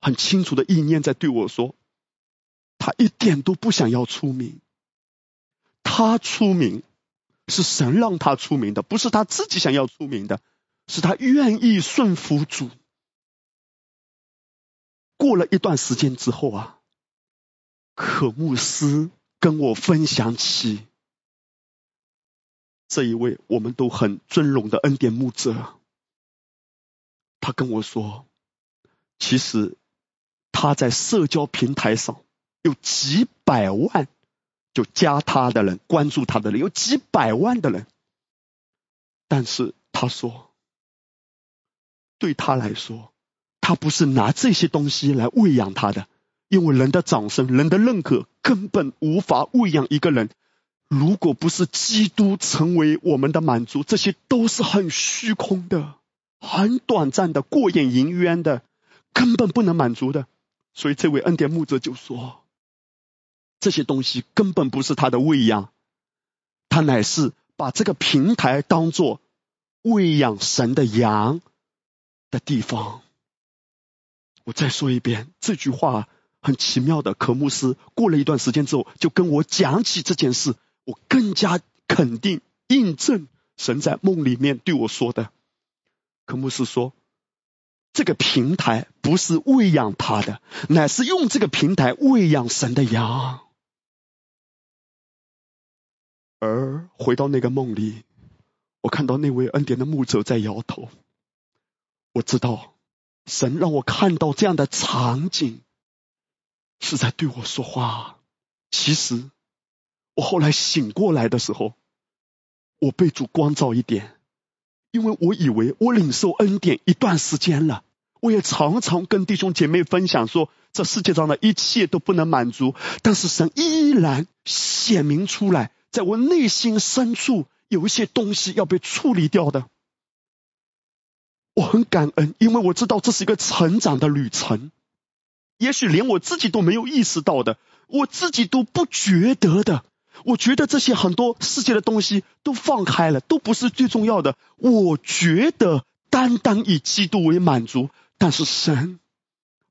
S1: 很清楚的意念在对我说：“他一点都不想要出名。”他出名是神让他出名的，不是他自己想要出名的，是他愿意顺服主。过了一段时间之后啊，可牧师跟我分享起这一位我们都很尊荣的恩典牧者，他跟我说，其实他在社交平台上有几百万。就加他的人，关注他的人有几百万的人，但是他说，对他来说，他不是拿这些东西来喂养他的，因为人的掌声、人的认可根本无法喂养一个人。如果不是基督成为我们的满足，这些都是很虚空的、很短暂的、过眼云烟的，根本不能满足的。所以这位恩典牧者就说。这些东西根本不是他的喂养，他乃是把这个平台当做喂养神的羊的地方。我再说一遍，这句话很奇妙的。可牧师过了一段时间之后，就跟我讲起这件事，我更加肯定、印证神在梦里面对我说的。可牧师说。这个平台不是喂养他的，乃是用这个平台喂养神的羊。而回到那个梦里，我看到那位恩典的牧者在摇头。我知道神让我看到这样的场景，是在对我说话。其实我后来醒过来的时候，我被主光照一点，因为我以为我领受恩典一段时间了，我也常常跟弟兄姐妹分享说，这世界上的一切都不能满足，但是神依然显明出来。在我内心深处有一些东西要被处理掉的，我很感恩，因为我知道这是一个成长的旅程。也许连我自己都没有意识到的，我自己都不觉得的。我觉得这些很多世界的东西都放开了，都不是最重要的。我觉得单单以基督为满足，但是神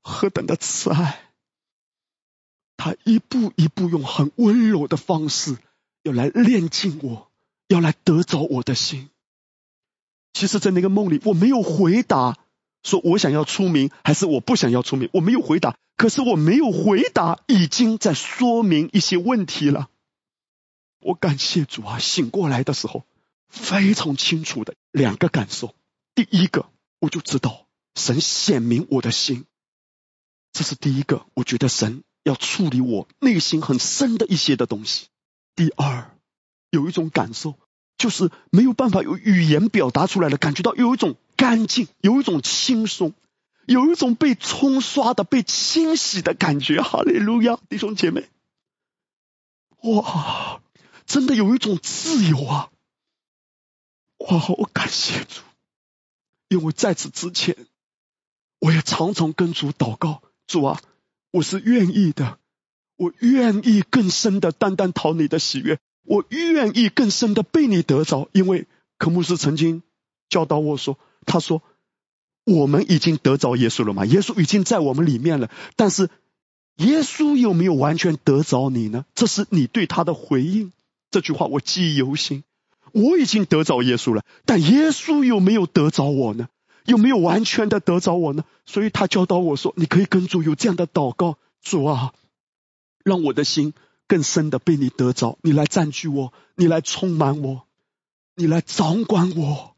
S1: 何等的慈爱，他一步一步用很温柔的方式。要来炼尽我，要来得着我的心。其实，在那个梦里，我没有回答，说我想要出名还是我不想要出名，我没有回答。可是，我没有回答，已经在说明一些问题了。我感谢主啊！醒过来的时候，非常清楚的两个感受。第一个，我就知道神显明我的心，这是第一个。我觉得神要处理我内心很深的一些的东西。第二，有一种感受，就是没有办法用语言表达出来的，感觉到有一种干净，有一种轻松，有一种被冲刷的、被清洗的感觉。哈利路亚，(laughs) 弟兄姐妹，哇，真的有一种自由啊！哇，我感谢主，因为在此之前，我也常常跟主祷告，主啊，我是愿意的。我愿意更深的单单讨你的喜悦，我愿意更深的被你得着，因为科牧师曾经教导我说，他说我们已经得着耶稣了嘛，耶稣已经在我们里面了，但是耶稣有没有完全得着你呢？这是你对他的回应。这句话我记忆犹新。我已经得着耶稣了，但耶稣有没有得着我呢？有没有完全的得着我呢？所以他教导我说，你可以跟主有这样的祷告，主啊。让我的心更深的被你得着，你来占据我，你来充满我，你来掌管我。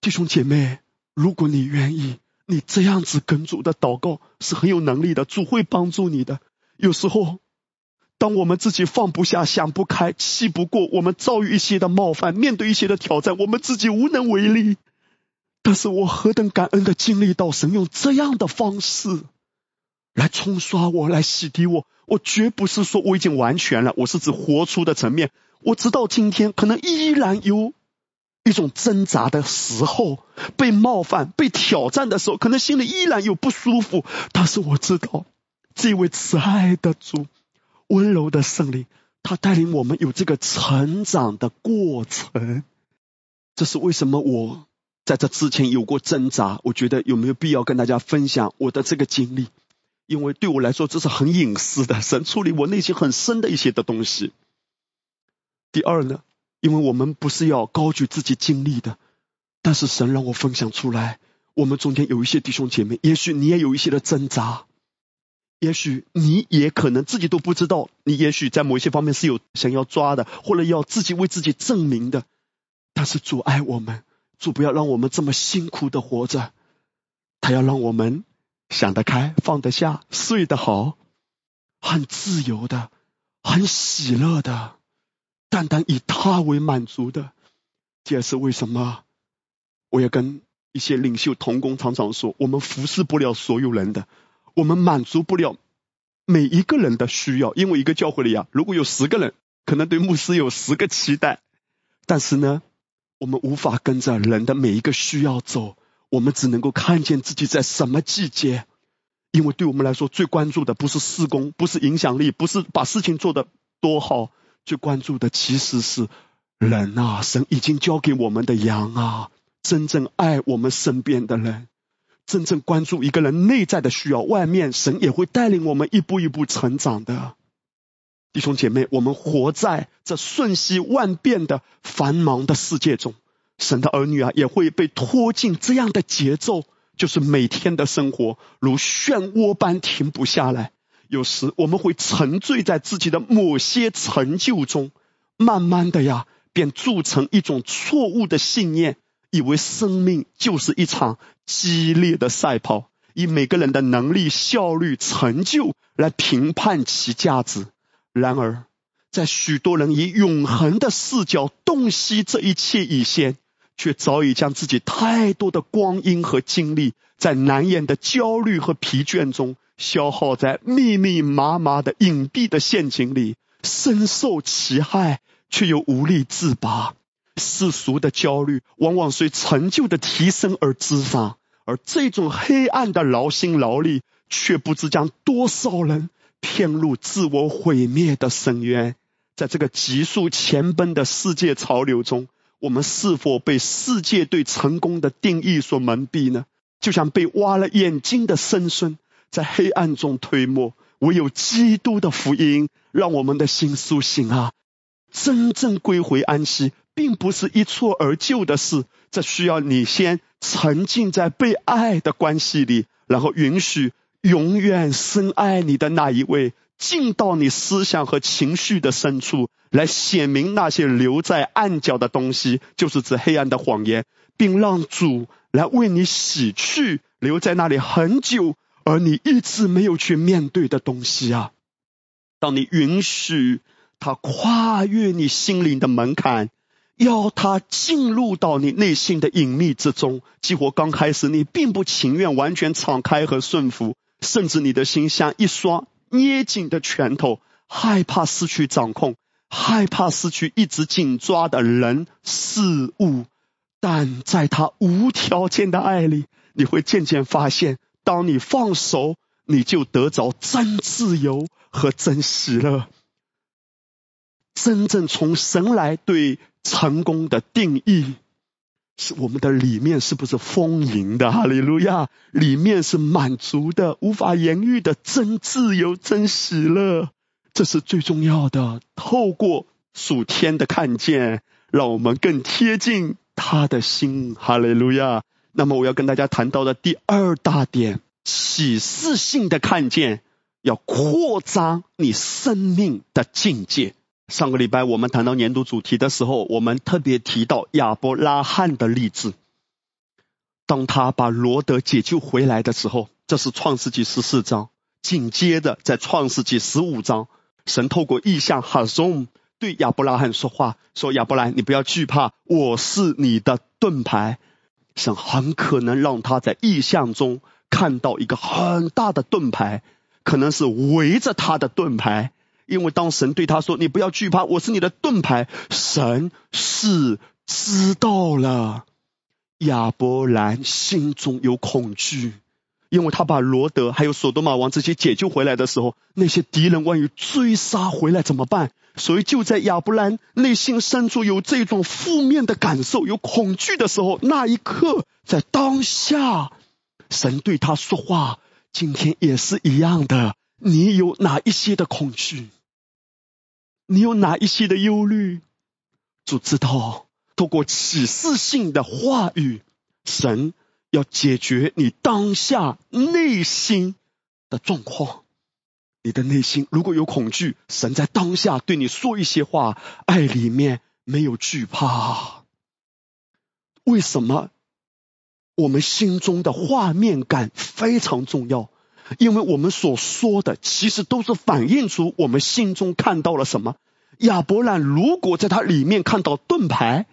S1: 弟兄姐妹，如果你愿意，你这样子跟主的祷告是很有能力的，主会帮助你的。有时候，当我们自己放不下、想不开、气不过，我们遭遇一些的冒犯，面对一些的挑战，我们自己无能为力。但是我何等感恩的经历到神用这样的方式来冲刷我，来洗涤我。我绝不是说我已经完全了，我是指活出的层面。我直到今天，可能依然有一种挣扎的时候，被冒犯、被挑战的时候，可能心里依然有不舒服。但是我知道，这位慈爱的主、温柔的圣灵，他带领我们有这个成长的过程。这是为什么我在这之前有过挣扎？我觉得有没有必要跟大家分享我的这个经历？因为对我来说，这是很隐私的，神处理我内心很深的一些的东西。第二呢，因为我们不是要高举自己经历的，但是神让我分享出来，我们中间有一些弟兄姐妹，也许你也有一些的挣扎，也许你也可能自己都不知道，你也许在某一些方面是有想要抓的，或者要自己为自己证明的，但是主爱我们，主不要让我们这么辛苦的活着，他要让我们想得开，放得下，睡得好，很自由的，很喜乐的。单单以他为满足的，这也是为什么我也跟一些领袖同工常常说：我们服侍不了所有人的，我们满足不了每一个人的需要。因为一个教会里啊，如果有十个人，可能对牧师有十个期待，但是呢，我们无法跟着人的每一个需要走，我们只能够看见自己在什么季节。因为对我们来说，最关注的不是事工，不是影响力，不是把事情做得多好。最关注的其实是人啊，神已经交给我们的羊啊，真正爱我们身边的人，真正关注一个人内在的需要，外面神也会带领我们一步一步成长的。弟兄姐妹，我们活在这瞬息万变的繁忙的世界中，神的儿女啊，也会被拖进这样的节奏，就是每天的生活如漩涡般停不下来。有时我们会沉醉在自己的某些成就中，慢慢的呀，便铸成一种错误的信念，以为生命就是一场激烈的赛跑，以每个人的能力、效率、成就来评判其价值。然而，在许多人以永恒的视角洞悉这一切以前，却早已将自己太多的光阴和精力，在难言的焦虑和疲倦中。消耗在密密麻麻的隐蔽的陷阱里，深受其害，却又无力自拔。世俗的焦虑往往随成就的提升而滋长，而这种黑暗的劳心劳力，却不知将多少人骗入自我毁灭的深渊。在这个急速前奔的世界潮流中，我们是否被世界对成功的定义所蒙蔽呢？就像被挖了眼睛的僧孙。在黑暗中推磨，唯有基督的福音让我们的心苏醒啊！真正归回安息，并不是一蹴而就的事，这需要你先沉浸在被爱的关系里，然后允许永远深爱你的那一位进到你思想和情绪的深处，来显明那些留在暗角的东西，就是指黑暗的谎言，并让主来为你洗去留在那里很久。而你一直没有去面对的东西啊！当你允许他跨越你心灵的门槛，要他进入到你内心的隐秘之中，激活刚开始你并不情愿完全敞开和顺服，甚至你的心像一双捏紧的拳头，害怕失去掌控，害怕失去一直紧抓的人事物。但在他无条件的爱里，你会渐渐发现。当你放手，你就得着真自由和真喜乐。真正从神来对成功的定义，是我们的里面是不是丰盈的？哈利路亚！里面是满足的、无法言喻的真自由、真喜乐，这是最重要的。透过属天的看见，让我们更贴近他的心。哈利路亚！那么我要跟大家谈到的第二大点，启示性的看见，要扩张你生命的境界。上个礼拜我们谈到年度主题的时候，我们特别提到亚伯拉罕的例子。当他把罗德解救回来的时候，这是创世纪十四章。紧接着在创世纪十五章，神透过异象哈松对亚伯拉罕说话，说亚伯兰，你不要惧怕，我是你的盾牌。神很可能让他在异象中看到一个很大的盾牌，可能是围着他的盾牌。因为当神对他说：“你不要惧怕，我是你的盾牌。”神是知道了亚伯兰心中有恐惧，因为他把罗德还有索多玛王这些解救回来的时候，那些敌人万一追杀回来怎么办？所以就在亚伯兰内心深处有这种负面的感受、有恐惧的时候，那一刻在当下，神对他说话。今天也是一样的，你有哪一些的恐惧？你有哪一些的忧虑？主知道，透过启示性的话语，神要解决你当下内心的状况。你的内心如果有恐惧，神在当下对你说一些话，爱里面没有惧怕。为什么？我们心中的画面感非常重要。因为我们所说的，其实都是反映出我们心中看到了什么。亚伯兰如果在他里面看到盾牌，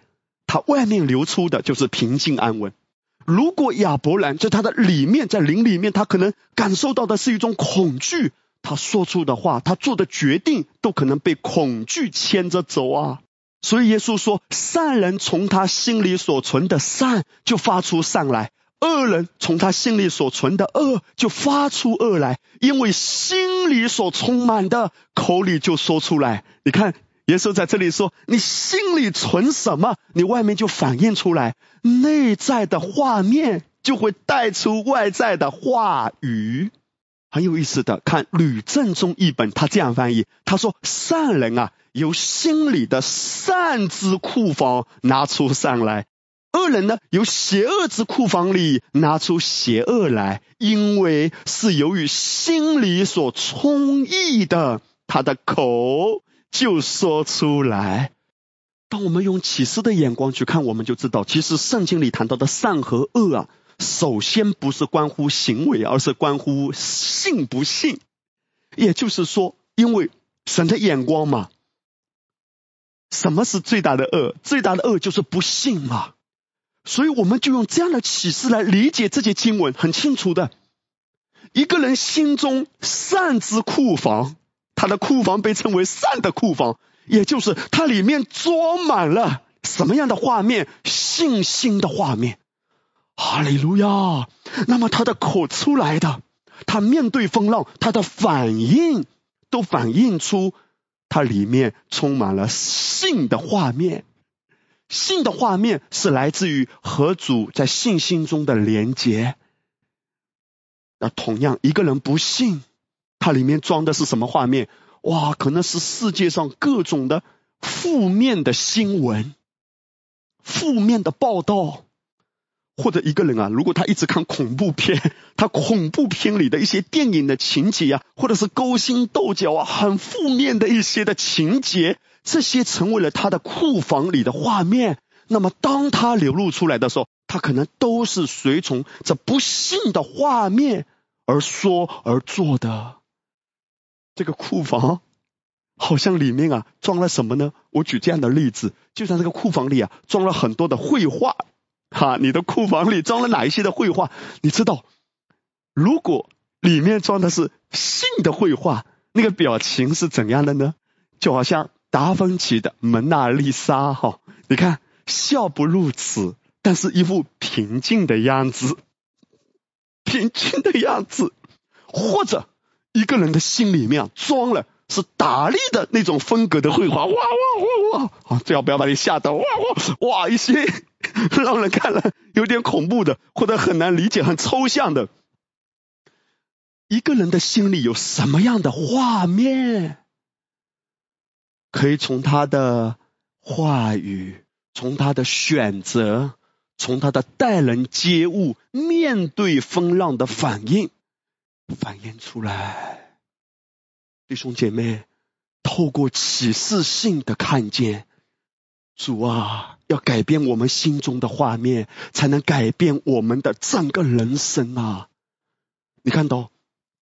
S1: 他外面流出的就是平静安稳；如果亚伯兰在他的里面，在灵里面，他可能感受到的是一种恐惧，他说出的话，他做的决定，都可能被恐惧牵着走啊。所以耶稣说，善人从他心里所存的善，就发出善来。恶人从他心里所存的恶就发出恶来，因为心里所充满的，口里就说出来。你看，耶稣在这里说：“你心里存什么，你外面就反映出来。内在的画面就会带出外在的话语。”很有意思的，看吕正中译本，他这样翻译：“他说，善人啊，由心里的善之库房拿出善来。”恶人呢，由邪恶之库房里拿出邪恶来，因为是由于心里所充溢的，他的口就说出来。当我们用启示的眼光去看，我们就知道，其实圣经里谈到的善和恶啊，首先不是关乎行为，而是关乎信不信。也就是说，因为神的眼光嘛，什么是最大的恶？最大的恶就是不信嘛。所以我们就用这样的启示来理解这些经文，很清楚的。一个人心中善之库房，他的库房被称为善的库房，也就是它里面装满了什么样的画面？信心的画面。哈利路亚！那么他的口出来的，他面对风浪，他的反应都反映出他里面充满了信的画面。信的画面是来自于和主在信心中的连结。那同样，一个人不信，它里面装的是什么画面？哇，可能是世界上各种的负面的新闻、负面的报道，或者一个人啊，如果他一直看恐怖片，(laughs) 他恐怖片里的一些电影的情节啊，或者是勾心斗角啊，很负面的一些的情节。这些成为了他的库房里的画面。那么，当他流露出来的时候，他可能都是随从这不幸的画面而说而做的。这个库房好像里面啊装了什么呢？我举这样的例子，就像这个库房里啊装了很多的绘画。哈，你的库房里装了哪一些的绘画？你知道，如果里面装的是信的绘画，那个表情是怎样的呢？就好像。达芬奇的蒙娜丽莎，哈，你看笑不露齿，但是一副平静的样子，平静的样子，或者一个人的心里面装了是达利的那种风格的绘画，哇哇哇哇，啊，最好不要把你吓到，哇哇哇，一些 (laughs) 让人看了有点恐怖的，或者很难理解、很抽象的，一个人的心里有什么样的画面？可以从他的话语，从他的选择，从他的待人接物、面对风浪的反应，反映出来。弟兄姐妹，透过启示性的看见，主啊，要改变我们心中的画面，才能改变我们的整个人生啊！你看到，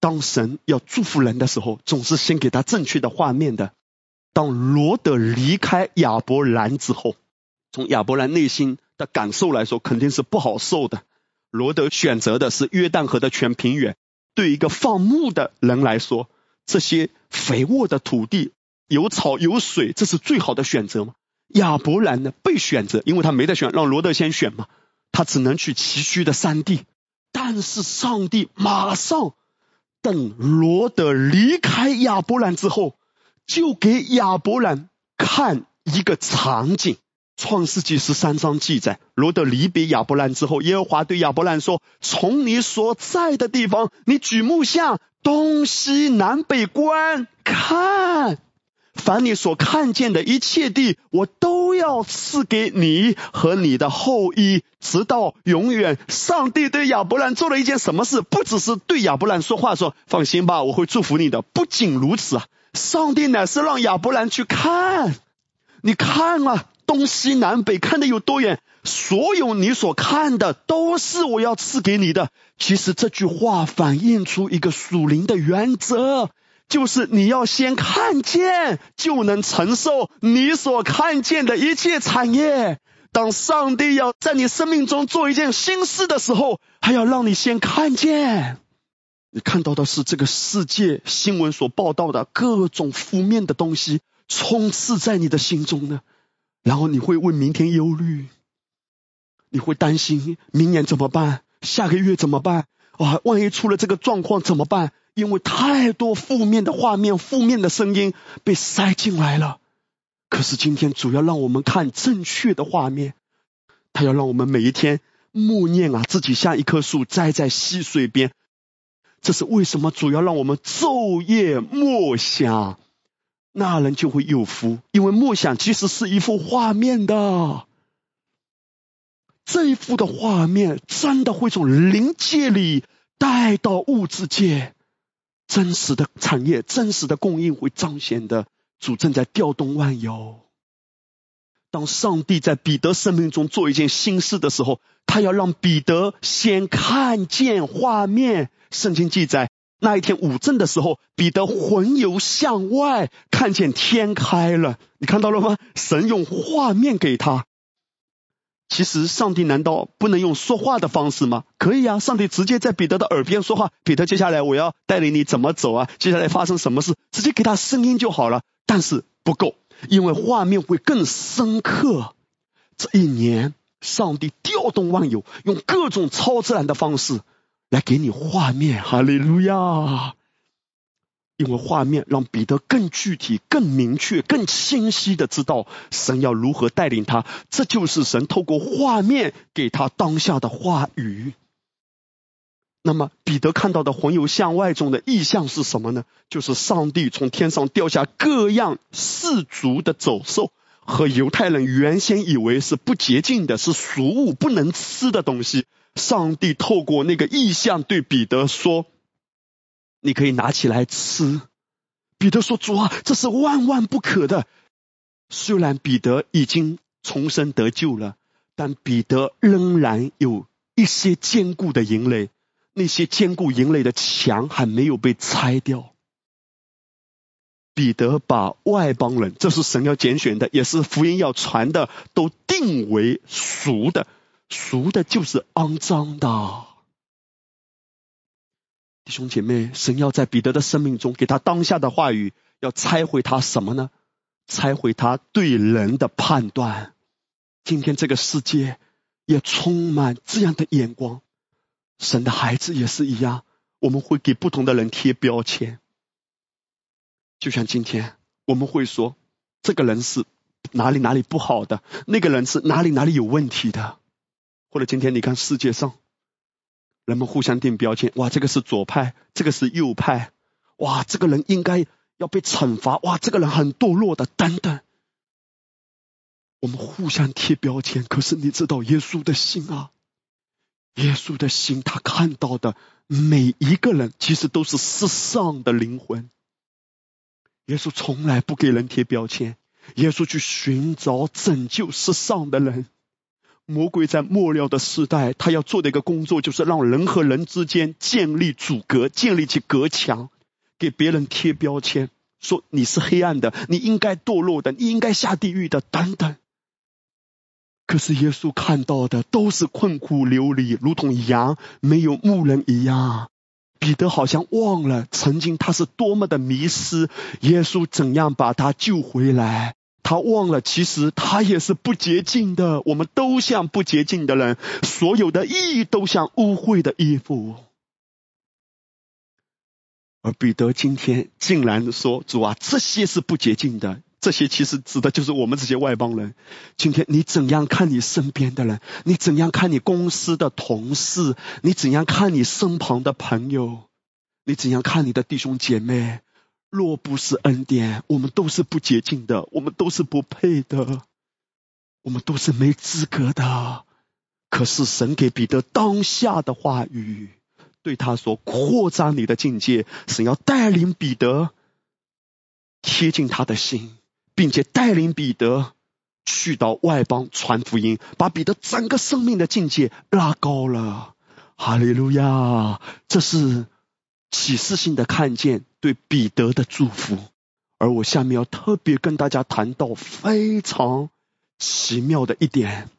S1: 当神要祝福人的时候，总是先给他正确的画面的。当罗德离开亚伯兰之后，从亚伯兰内心的感受来说，肯定是不好受的。罗德选择的是约旦河的全平原，对一个放牧的人来说，这些肥沃的土地有草有水，这是最好的选择吗？亚伯兰呢被选择，因为他没得选，让罗德先选嘛，他只能去崎岖的山地。但是上帝马上等罗德离开亚伯兰之后。就给亚伯兰看一个场景，《创世纪》十三章记载，罗德离别亚伯兰之后，耶和华对亚伯兰说：“从你所在的地方，你举目向东西南北观看，凡你所看见的一切地，我都要赐给你和你的后裔，直到永远。”上帝对亚伯兰做了一件什么事？不只是对亚伯兰说话，说：“放心吧，我会祝福你的。”不仅如此啊。上帝乃是让亚伯兰去看，你看啊，东西南北看的有多远？所有你所看的都是我要赐给你的。其实这句话反映出一个属灵的原则，就是你要先看见，就能承受你所看见的一切产业。当上帝要在你生命中做一件新事的时候，还要让你先看见。你看到的是这个世界新闻所报道的各种负面的东西充斥在你的心中呢，然后你会为明天忧虑，你会担心明年怎么办，下个月怎么办？哇，万一出了这个状况怎么办？因为太多负面的画面、负面的声音被塞进来了。可是今天主要让我们看正确的画面，他要让我们每一天默念啊，自己像一棵树栽在溪水边。这是为什么？主要让我们昼夜默想，那人就会有福。因为默想其实是一幅画面的，这一幅的画面真的会从灵界里带到物质界，真实的产业、真实的供应会彰显的。主正在调动万有。当上帝在彼得生命中做一件新事的时候，他要让彼得先看见画面。圣经记载，那一天午正的时候，彼得魂游向外，看见天开了。你看到了吗？神用画面给他。其实，上帝难道不能用说话的方式吗？可以啊，上帝直接在彼得的耳边说话。彼得，接下来我要带领你怎么走啊？接下来发生什么事？直接给他声音就好了。但是不够，因为画面会更深刻。这一年，上帝调动万有，用各种超自然的方式。来给你画面，哈利路亚！因为画面让彼得更具体、更明确、更清晰的知道神要如何带领他，这就是神透过画面给他当下的话语。那么彼得看到的魂游向外中的意象是什么呢？就是上帝从天上掉下各样世俗的走兽和犹太人原先以为是不洁净的、是俗物、不能吃的东西。上帝透过那个意象对彼得说：“你可以拿起来吃。”彼得说：“主啊，这是万万不可的。”虽然彼得已经重生得救了，但彼得仍然有一些坚固的营垒，那些坚固营垒的墙还没有被拆掉。彼得把外邦人，这是神要拣选的，也是福音要传的，都定为俗的。俗的就是肮脏的，弟兄姐妹，神要在彼得的生命中给他当下的话语，要拆毁他什么呢？拆毁他对人的判断。今天这个世界也充满这样的眼光，神的孩子也是一样，我们会给不同的人贴标签。就像今天，我们会说这个人是哪里哪里不好的，那个人是哪里哪里有问题的。或者今天你看世界上，人们互相定标签，哇，这个是左派，这个是右派，哇，这个人应该要被惩罚，哇，这个人很堕落的，等等。我们互相贴标签，可是你知道耶稣的心啊，耶稣的心，他看到的每一个人，其实都是世上的灵魂。耶稣从来不给人贴标签，耶稣去寻找拯救世上的人。魔鬼在末了的时代，他要做的一个工作，就是让人和人之间建立阻隔，建立起隔墙，给别人贴标签，说你是黑暗的，你应该堕落的，你应该下地狱的，等等。可是耶稣看到的都是困苦流离，如同羊没有牧人一样。彼得好像忘了曾经他是多么的迷失，耶稣怎样把他救回来。他忘了，其实他也是不洁净的。我们都像不洁净的人，所有的意义都像污秽的衣服。而彼得今天竟然说：“主啊，这些是不洁净的。这些其实指的就是我们这些外邦人。今天你怎样看你身边的人？你怎样看你公司的同事？你怎样看你身旁的朋友？你怎样看你的弟兄姐妹？”若不是恩典，我们都是不洁净的，我们都是不配的，我们都是没资格的。可是神给彼得当下的话语，对他说：“扩张你的境界，神要带领彼得贴近他的心，并且带领彼得去到外邦传福音，把彼得整个生命的境界拉高了。”哈利路亚！这是。启示性的看见对彼得的祝福，而我下面要特别跟大家谈到非常奇妙的一点，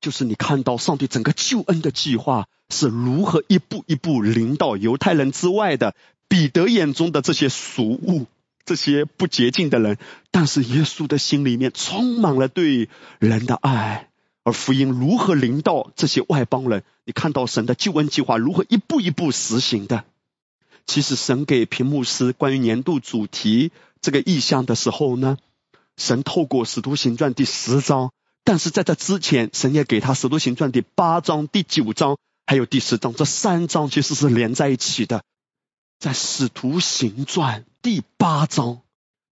S1: 就是你看到上帝整个救恩的计划是如何一步一步临到犹太人之外的彼得眼中的这些俗物、这些不洁净的人，但是耶稣的心里面充满了对人的爱。而福音如何临到这些外邦人？你看到神的救恩计划如何一步一步实行的？其实神给屏幕师关于年度主题这个意向的时候呢，神透过使徒行传第十章，但是在这之前，神也给他使徒行传第八章、第九章还有第十章这三章其实是连在一起的。在使徒行传第八章，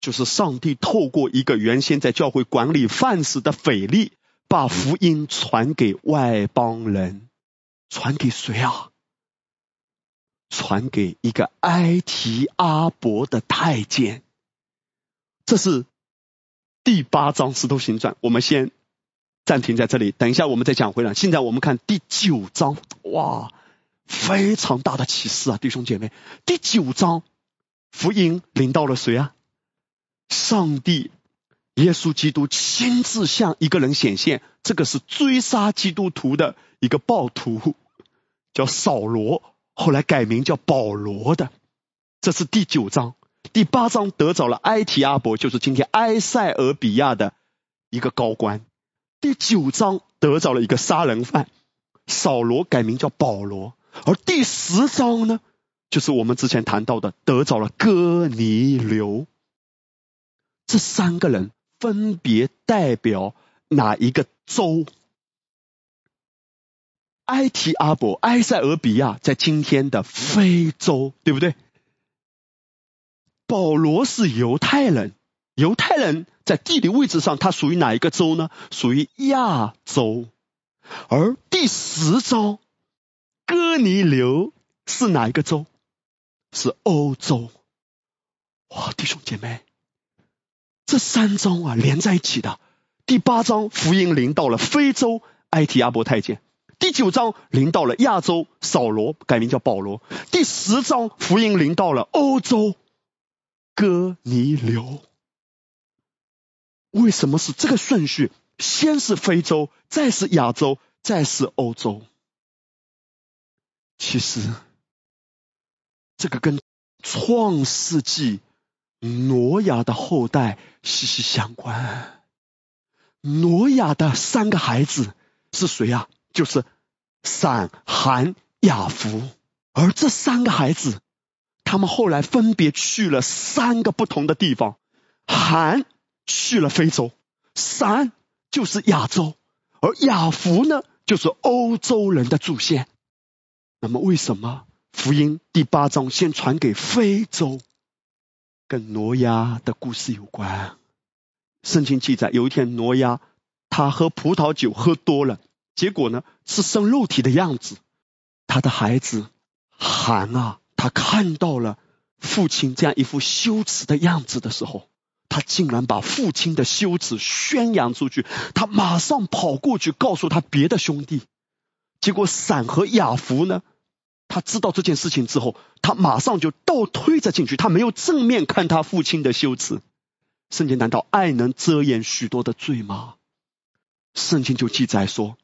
S1: 就是上帝透过一个原先在教会管理饭食的腓力。把福音传给外邦人，传给谁啊？传给一个埃提阿伯的太监。这是第八章《石头行传》，我们先暂停在这里，等一下我们再讲回来。现在我们看第九章，哇，非常大的启示啊，弟兄姐妹！第九章福音领到了谁啊？上帝。耶稣基督亲自向一个人显现，这个是追杀基督徒的一个暴徒，叫扫罗，后来改名叫保罗的。这是第九章，第八章得着了埃提阿伯，就是今天埃塞俄比亚的一个高官。第九章得着了一个杀人犯，扫罗改名叫保罗。而第十章呢，就是我们之前谈到的，得着了哥尼流。这三个人。分别代表哪一个州？埃提阿伯、埃塞俄比亚在今天的非洲，对不对？保罗是犹太人，犹太人在地理位置上，他属于哪一个州呢？属于亚洲。而第十章，哥尼流是哪一个州？是欧洲。哇，弟兄姐妹！这三章啊连在一起的。第八章福音临到了非洲埃提阿伯太监，第九章临到了亚洲扫罗改名叫保罗，第十章福音临到了欧洲哥尼流。为什么是这个顺序？先是非洲，再是亚洲，再是欧洲。其实这个跟创世纪。挪亚的后代息息相关。挪亚的三个孩子是谁啊？就是闪、含、雅弗。而这三个孩子，他们后来分别去了三个不同的地方。含去了非洲，闪就是亚洲，而雅弗呢，就是欧洲人的祖先。那么，为什么福音第八章先传给非洲？跟挪亚的故事有关。圣经记载，有一天挪亚他喝葡萄酒喝多了，结果呢是生肉体的样子。他的孩子含啊，他看到了父亲这样一副羞耻的样子的时候，他竟然把父亲的羞耻宣扬出去，他马上跑过去告诉他别的兄弟。结果闪和雅福呢，他知道这件事情之后，他马上就倒推着进去，他没有正面看他父亲的羞耻。圣经难道爱能遮掩许多的罪吗？圣经就记载说，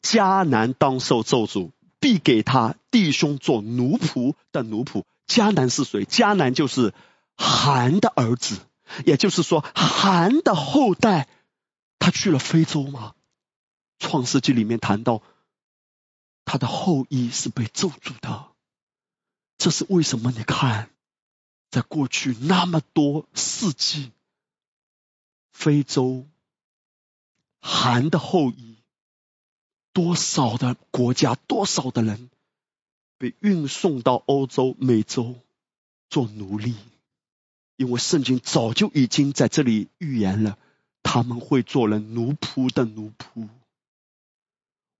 S1: 迦南当受咒诅，必给他弟兄做奴仆的奴仆。迦南是谁？迦南就是韩的儿子。也就是说，韩的后代，他去了非洲吗？创世纪里面谈到，他的后裔是被咒诅的。这是为什么？你看，在过去那么多世纪，非洲韩的后裔，多少的国家，多少的人被运送到欧洲、美洲做奴隶。因为圣经早就已经在这里预言了，他们会做人奴仆的奴仆。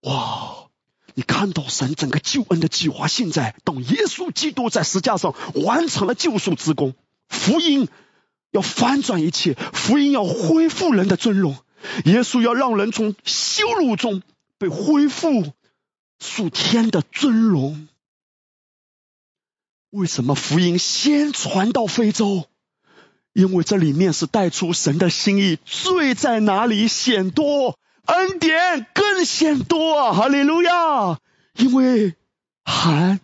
S1: 哇！你看到神整个救恩的计划，现在等耶稣基督在石架上完成了救赎之功，福音要翻转一切，福音要恢复人的尊荣，耶稣要让人从羞辱中被恢复属天的尊荣。为什么福音先传到非洲？因为这里面是带出神的心意，罪在哪里显多，恩典更显多啊！哈利路亚！因为韩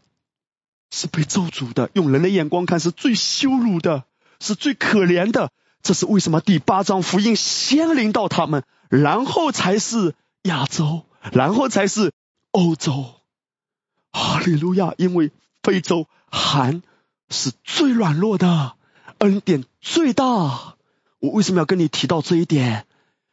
S1: 是被咒诅的，用人的眼光看是最羞辱的，是最可怜的。这是为什么？第八章福音先临到他们，然后才是亚洲，然后才是欧洲。哈利路亚！因为非洲韩是最软弱的。恩典最大，我为什么要跟你提到这一点？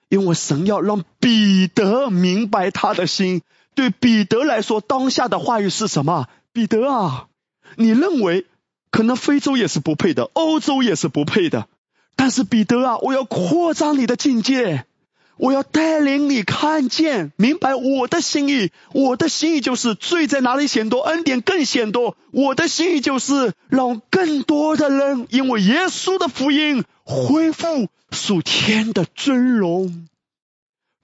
S1: 因为神要让彼得明白他的心。对彼得来说，当下的话语是什么？彼得啊，你认为可能非洲也是不配的，欧洲也是不配的，但是彼得啊，我要扩张你的境界。我要带领你看见、明白我的心意。我的心意就是罪在哪里显多，恩典更显多。我的心意就是让更多的人因为耶稣的福音恢复属天的尊荣。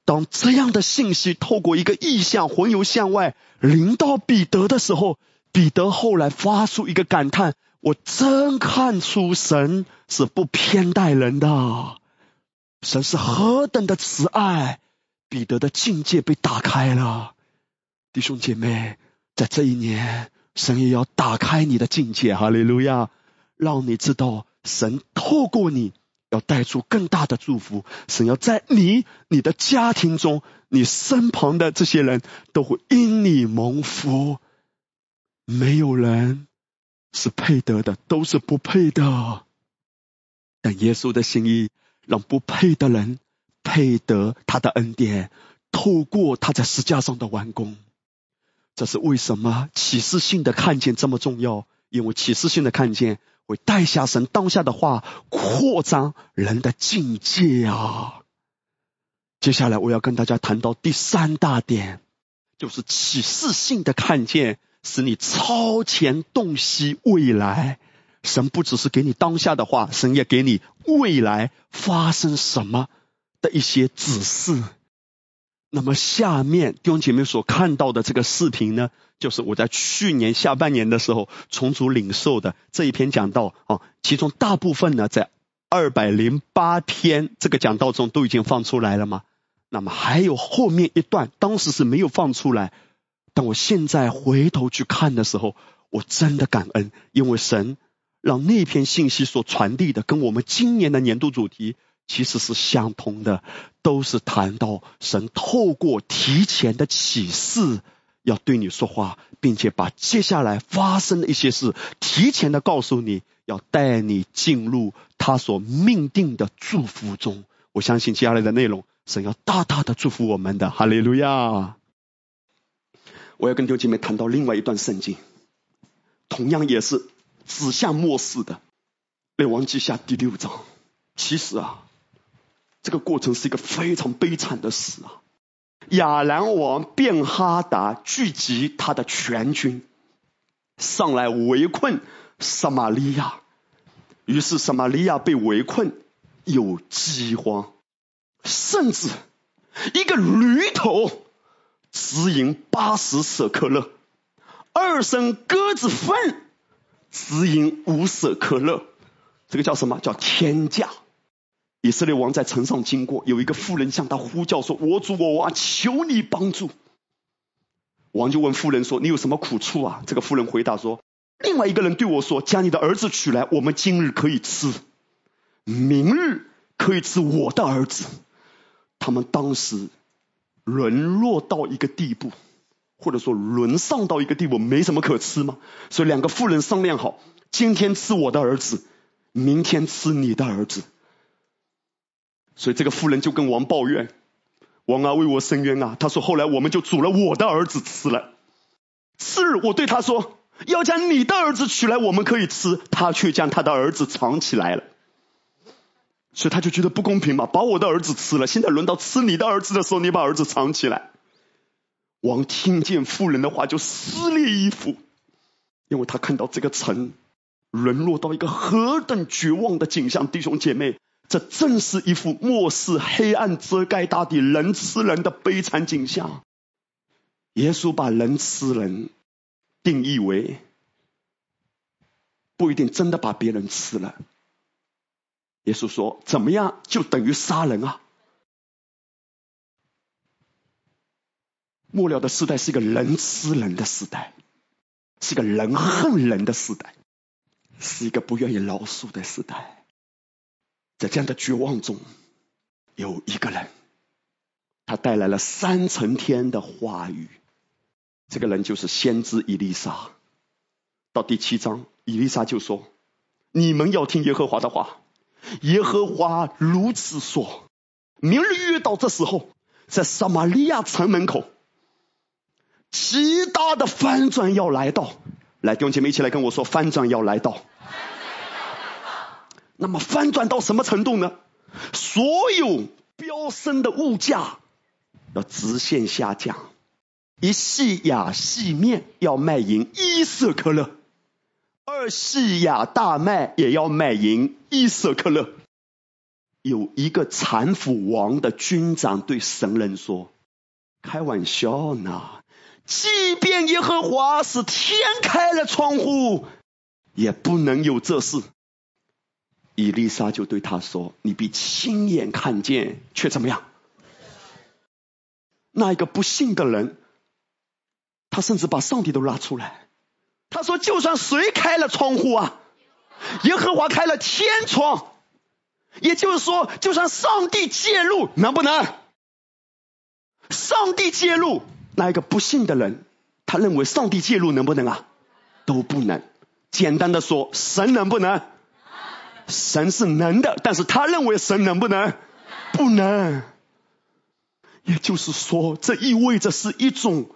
S1: 当这样的信息透过一个意象魂游向外临到彼得的时候，彼得后来发出一个感叹：我真看出神是不偏待人的。神是何等的慈爱，彼得的境界被打开了。弟兄姐妹，在这一年，神也要打开你的境界，哈利路亚，让你知道神透过你要带出更大的祝福。神要在你、你的家庭中，你身旁的这些人都会因你蒙福。没有人是配得的，都是不配的。但耶稣的心意。让不配的人配得他的恩典，透过他在石架上的完工，这是为什么启示性的看见这么重要？因为启示性的看见会带下神当下的话，扩张人的境界啊！接下来我要跟大家谈到第三大点，就是启示性的看见使你超前洞悉未来。神不只是给你当下的话，神也给你未来发生什么的一些指示。那么下面弟兄姐妹所看到的这个视频呢，就是我在去年下半年的时候重组领受的这一篇讲道啊，其中大部分呢在二百零八篇这个讲道中都已经放出来了吗？那么还有后面一段，当时是没有放出来，但我现在回头去看的时候，我真的感恩，因为神。让那篇信息所传递的，跟我们今年的年度主题其实是相通的，都是谈到神透过提前的启示要对你说话，并且把接下来发生的一些事提前的告诉你，要带你进入他所命定的祝福中。我相信接下来的内容，神要大大的祝福我们的，哈利路亚！我要跟弟兄姐妹谈到另外一段圣经，同样也是。指向末世的《列王记下》第六章，其实啊，这个过程是一个非常悲惨的事啊。亚兰王便哈达聚集他的全军，上来围困撒玛利亚，于是撒玛利亚被围困，有饥荒，甚至一个驴头只赢八十舍克勒，二升鸽子粪只赢五舍可乐，这个叫什么叫天价？以色列王在城上经过，有一个妇人向他呼叫说：“我主我王，求你帮助。”王就问妇人说：“你有什么苦处啊？”这个妇人回答说：“另外一个人对我说，将你的儿子取来，我们今日可以吃，明日可以吃我的儿子。”他们当时沦落到一个地步，或者说沦丧到一个地步，没什么可吃吗？所以两个妇人商量好，今天吃我的儿子，明天吃你的儿子。所以这个妇人就跟王抱怨：“王啊，为我伸冤啊！”他说：“后来我们就煮了我的儿子吃了。次日，我对他说：要将你的儿子取来，我们可以吃。他却将他的儿子藏起来了。所以他就觉得不公平嘛，把我的儿子吃了，现在轮到吃你的儿子的时候，你把儿子藏起来。王听见妇人的话，就撕裂衣服，因为他看到这个城沦落到一个何等绝望的景象，弟兄姐妹。这正是一幅末世黑暗遮盖大地、人吃人的悲惨景象。耶稣把人吃人定义为不一定真的把别人吃了。耶稣说：“怎么样就等于杀人啊？”末了的时代是一个人吃人的时代，是一个人恨人的时代，是一个不愿意饶恕的时代。在这样的绝望中，有一个人，他带来了三层天的话语。这个人就是先知以利沙。到第七章，以利沙就说：“你们要听耶和华的话。耶和华如此说：明日约到这时候，在撒玛利亚城门口，极大的翻转要来到。来，弟兄姐妹一起来跟我说，翻转要来到。”那么翻转到什么程度呢？所有飙升的物价要直线下降，一细亚细面要卖银一色克勒，二细亚大麦也要卖银一色克勒。有一个残腐王的军长对神人说：“开玩笑呢，即便耶和华是天开了窗户，也不能有这事。”伊丽莎就对他说：“你必亲眼看见，却怎么样？那一个不幸的人，他甚至把上帝都拉出来。他说：就算谁开了窗户啊，耶和华开了天窗，也就是说，就算上帝介入，能不能？上帝介入，那一个不幸的人，他认为上帝介入能不能啊？都不能。简单的说，神能不能？”神是能的，但是他认为神能不能？不能。也就是说，这意味着是一种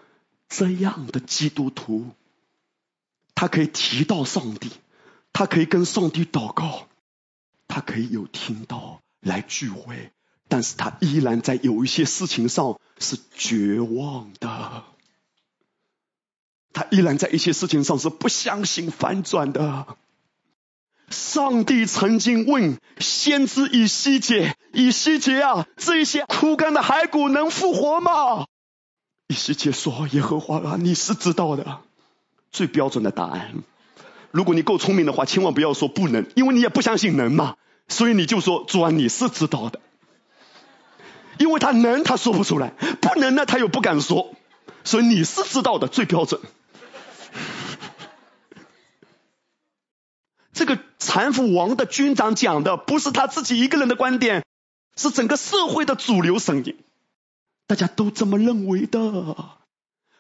S1: 这样的基督徒，他可以提到上帝，他可以跟上帝祷告，他可以有听到来聚会，但是他依然在有一些事情上是绝望的，他依然在一些事情上是不相信反转的。上帝曾经问先知以西结：“以西结啊，这些枯干的骸骨能复活吗？”以西结说：“耶和华啊，你是知道的。”最标准的答案。如果你够聪明的话，千万不要说不能，因为你也不相信能嘛。所以你就说：“主啊，你是知道的。”因为他能，他说不出来；不能呢，他又不敢说。所以你是知道的，最标准。(laughs) 这个残腐王的军长讲的不是他自己一个人的观点，是整个社会的主流声音，大家都这么认为的。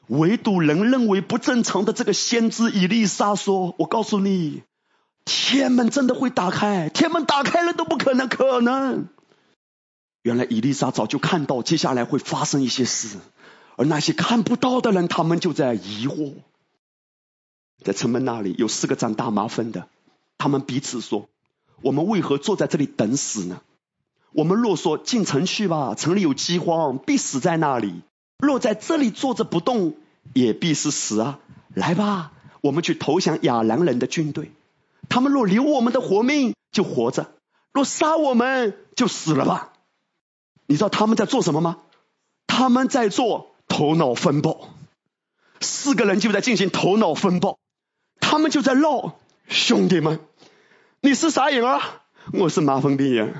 S1: 唯独人认为不正常的这个先知以利沙说：“我告诉你，天门真的会打开，天门打开了都不可能，可能。”原来伊丽莎早就看到接下来会发生一些事，而那些看不到的人，他们就在疑惑。在城门那里有四个长大麻风的。他们彼此说：“我们为何坐在这里等死呢？我们若说进城去吧，城里有饥荒，必死在那里；若在这里坐着不动，也必是死啊！来吧，我们去投降亚兰人的军队。他们若留我们的活命，就活着；若杀我们，就死了吧。你知道他们在做什么吗？他们在做头脑风暴。四个人就在进行头脑风暴，他们就在闹，兄弟们，你是啥人啊？我是麻风病人。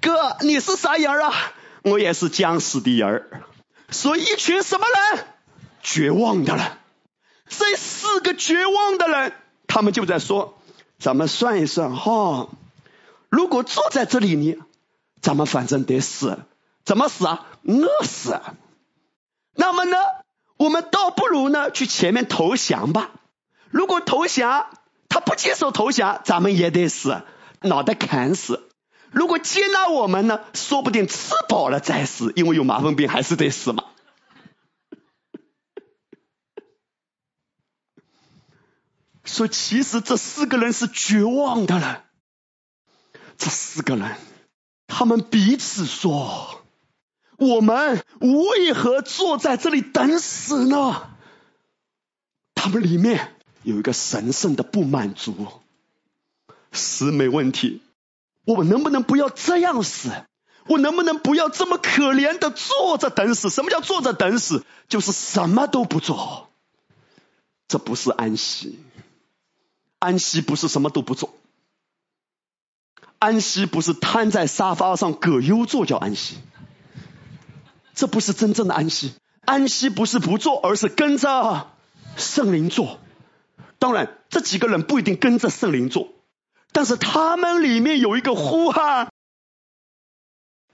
S1: 哥，你是啥人啊？我也是僵尸的人。所以一群什么人？绝望的人。这四个绝望的人，他们就在说：咱们算一算哈，如果坐在这里呢，咱们反正得死，怎么死啊？饿死。那么呢？我们倒不如呢去前面投降吧。如果投降，他不接受投降，咱们也得死，脑袋砍死。如果接纳我们呢，说不定吃饱了再死，因为有麻风病还是得死嘛。所以其实这四个人是绝望的了。这四个人，他们彼此说。我们为何坐在这里等死呢？他们里面有一个神圣的不满足，死没问题，我们能不能不要这样死？我能不能不要这么可怜的坐着等死？什么叫坐着等死？就是什么都不做，这不是安息。安息不是什么都不做，安息不是瘫在沙发上葛优坐叫安息。这不是真正的安息，安息不是不做，而是跟着圣灵做。当然，这几个人不一定跟着圣灵做，但是他们里面有一个呼喊：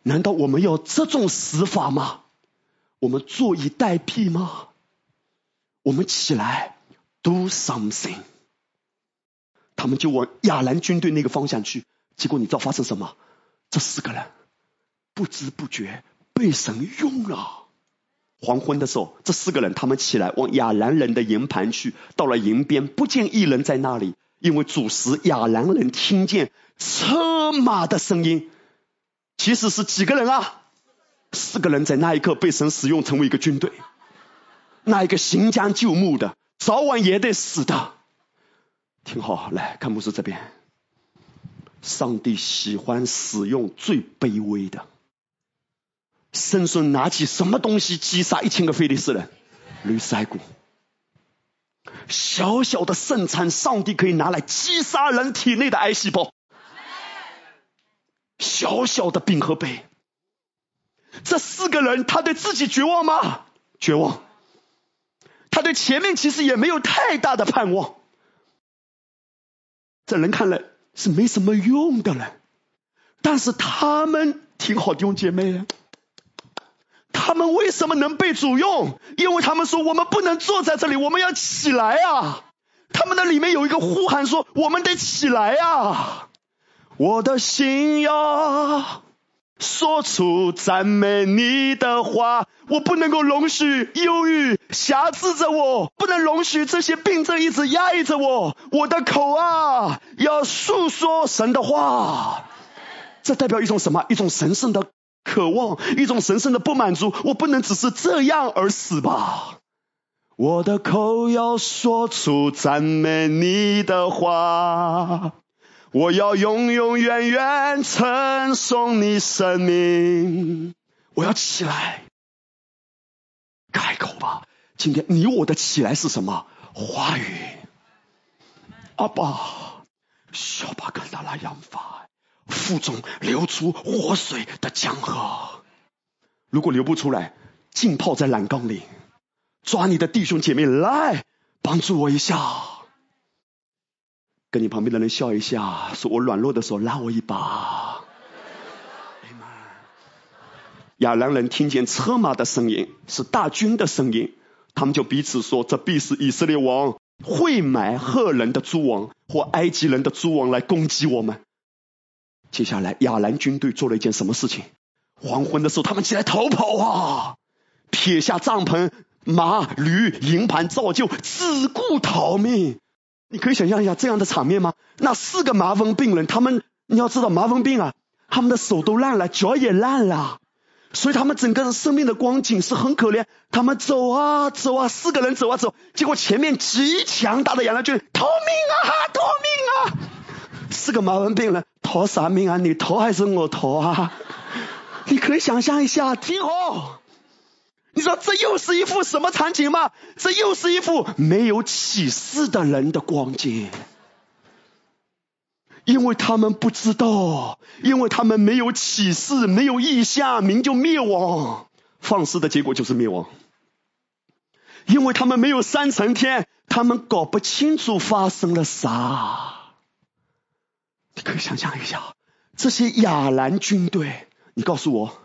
S1: 难道我们要这种死法吗？我们坐以待毙吗？我们起来 do something。他们就往亚兰军队那个方向去，结果你知道发生什么？这四个人不知不觉。被神用了。黄昏的时候，这四个人他们起来往亚兰人的营盘去。到了营边，不见一人在那里，因为主时亚兰人听见车马的声音。其实是几个人啊？四个人在那一刻被神使用，成为一个军队。那一个行将就木的，早晚也得死的。听好，来看牧师这边。上帝喜欢使用最卑微的。圣孙拿起什么东西击杀一千个非利士人？驴腮骨。小小的圣餐，上帝可以拿来击杀人体内的癌细胞。小小的饼和杯，这四个人，他对自己绝望吗？绝望。他对前面其实也没有太大的盼望。这人看来是没什么用的了，但是他们挺好，弟兄姐妹。他们为什么能被主用？因为他们说我们不能坐在这里，我们要起来啊！他们那里面有一个呼喊说：“我们得起来啊！”我的心呀，说出赞美你的话，我不能够容许忧郁辖制着我，不能容许这些病症一直压抑着我。我的口啊，要诉说神的话。这代表一种什么？一种神圣的。渴望一种神圣的不满足，我不能只是这样而死吧？我的口要说出赞美你的话，我要永永远远称颂你生命。我要起来，开口吧！今天你我的起来是什么？话语，阿爸，小巴跟达拉扬法。腹中流出活水的江河，如果流不出来，浸泡在蓝缸里。抓你的弟兄姐妹来帮助我一下，跟你旁边的人笑一下，说我软弱的时候拉我一把。亚兰人听见车马的声音，是大军的声音，他们就彼此说：“这必是以色列王会买赫人的诸王或埃及人的诸王来攻击我们。”接下来，亚兰军队做了一件什么事情？黄昏的时候，他们起来逃跑啊！撇下帐篷、马、驴、营盘、造就，只顾逃命。你可以想象一下这样的场面吗？那四个麻风病人，他们你要知道，麻风病啊，他们的手都烂了，脚也烂了，所以他们整个生命的光景是很可怜。他们走啊走啊，四个人走啊走，结果前面极强大的亚兰军逃命啊，逃命啊！四个麻风病人。逃啥命啊？你逃还是我逃啊？你可以想象一下，听好，你知道这又是一幅什么场景吗？这又是一幅没有启示的人的光景，因为他们不知道，因为他们没有启示，没有意象，民就灭亡，放肆的结果就是灭亡。因为他们没有三层天，他们搞不清楚发生了啥。你可以想象一下，这些亚兰军队，你告诉我，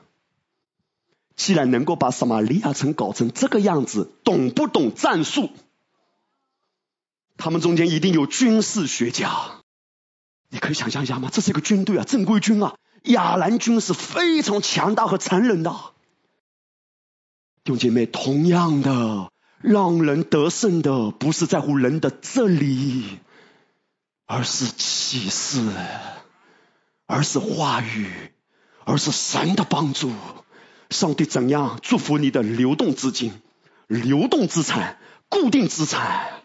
S1: 既然能够把撒玛利亚城搞成这个样子，懂不懂战术？他们中间一定有军事学家。你可以想象一下吗？这是一个军队啊，正规军啊，亚兰军是非常强大和残忍的。弟兄姐妹，同样的。让人得胜的不是在乎人的这里，而是启示，而是话语，而是神的帮助。上帝怎样祝福你的流动资金、流动资产、固定资产？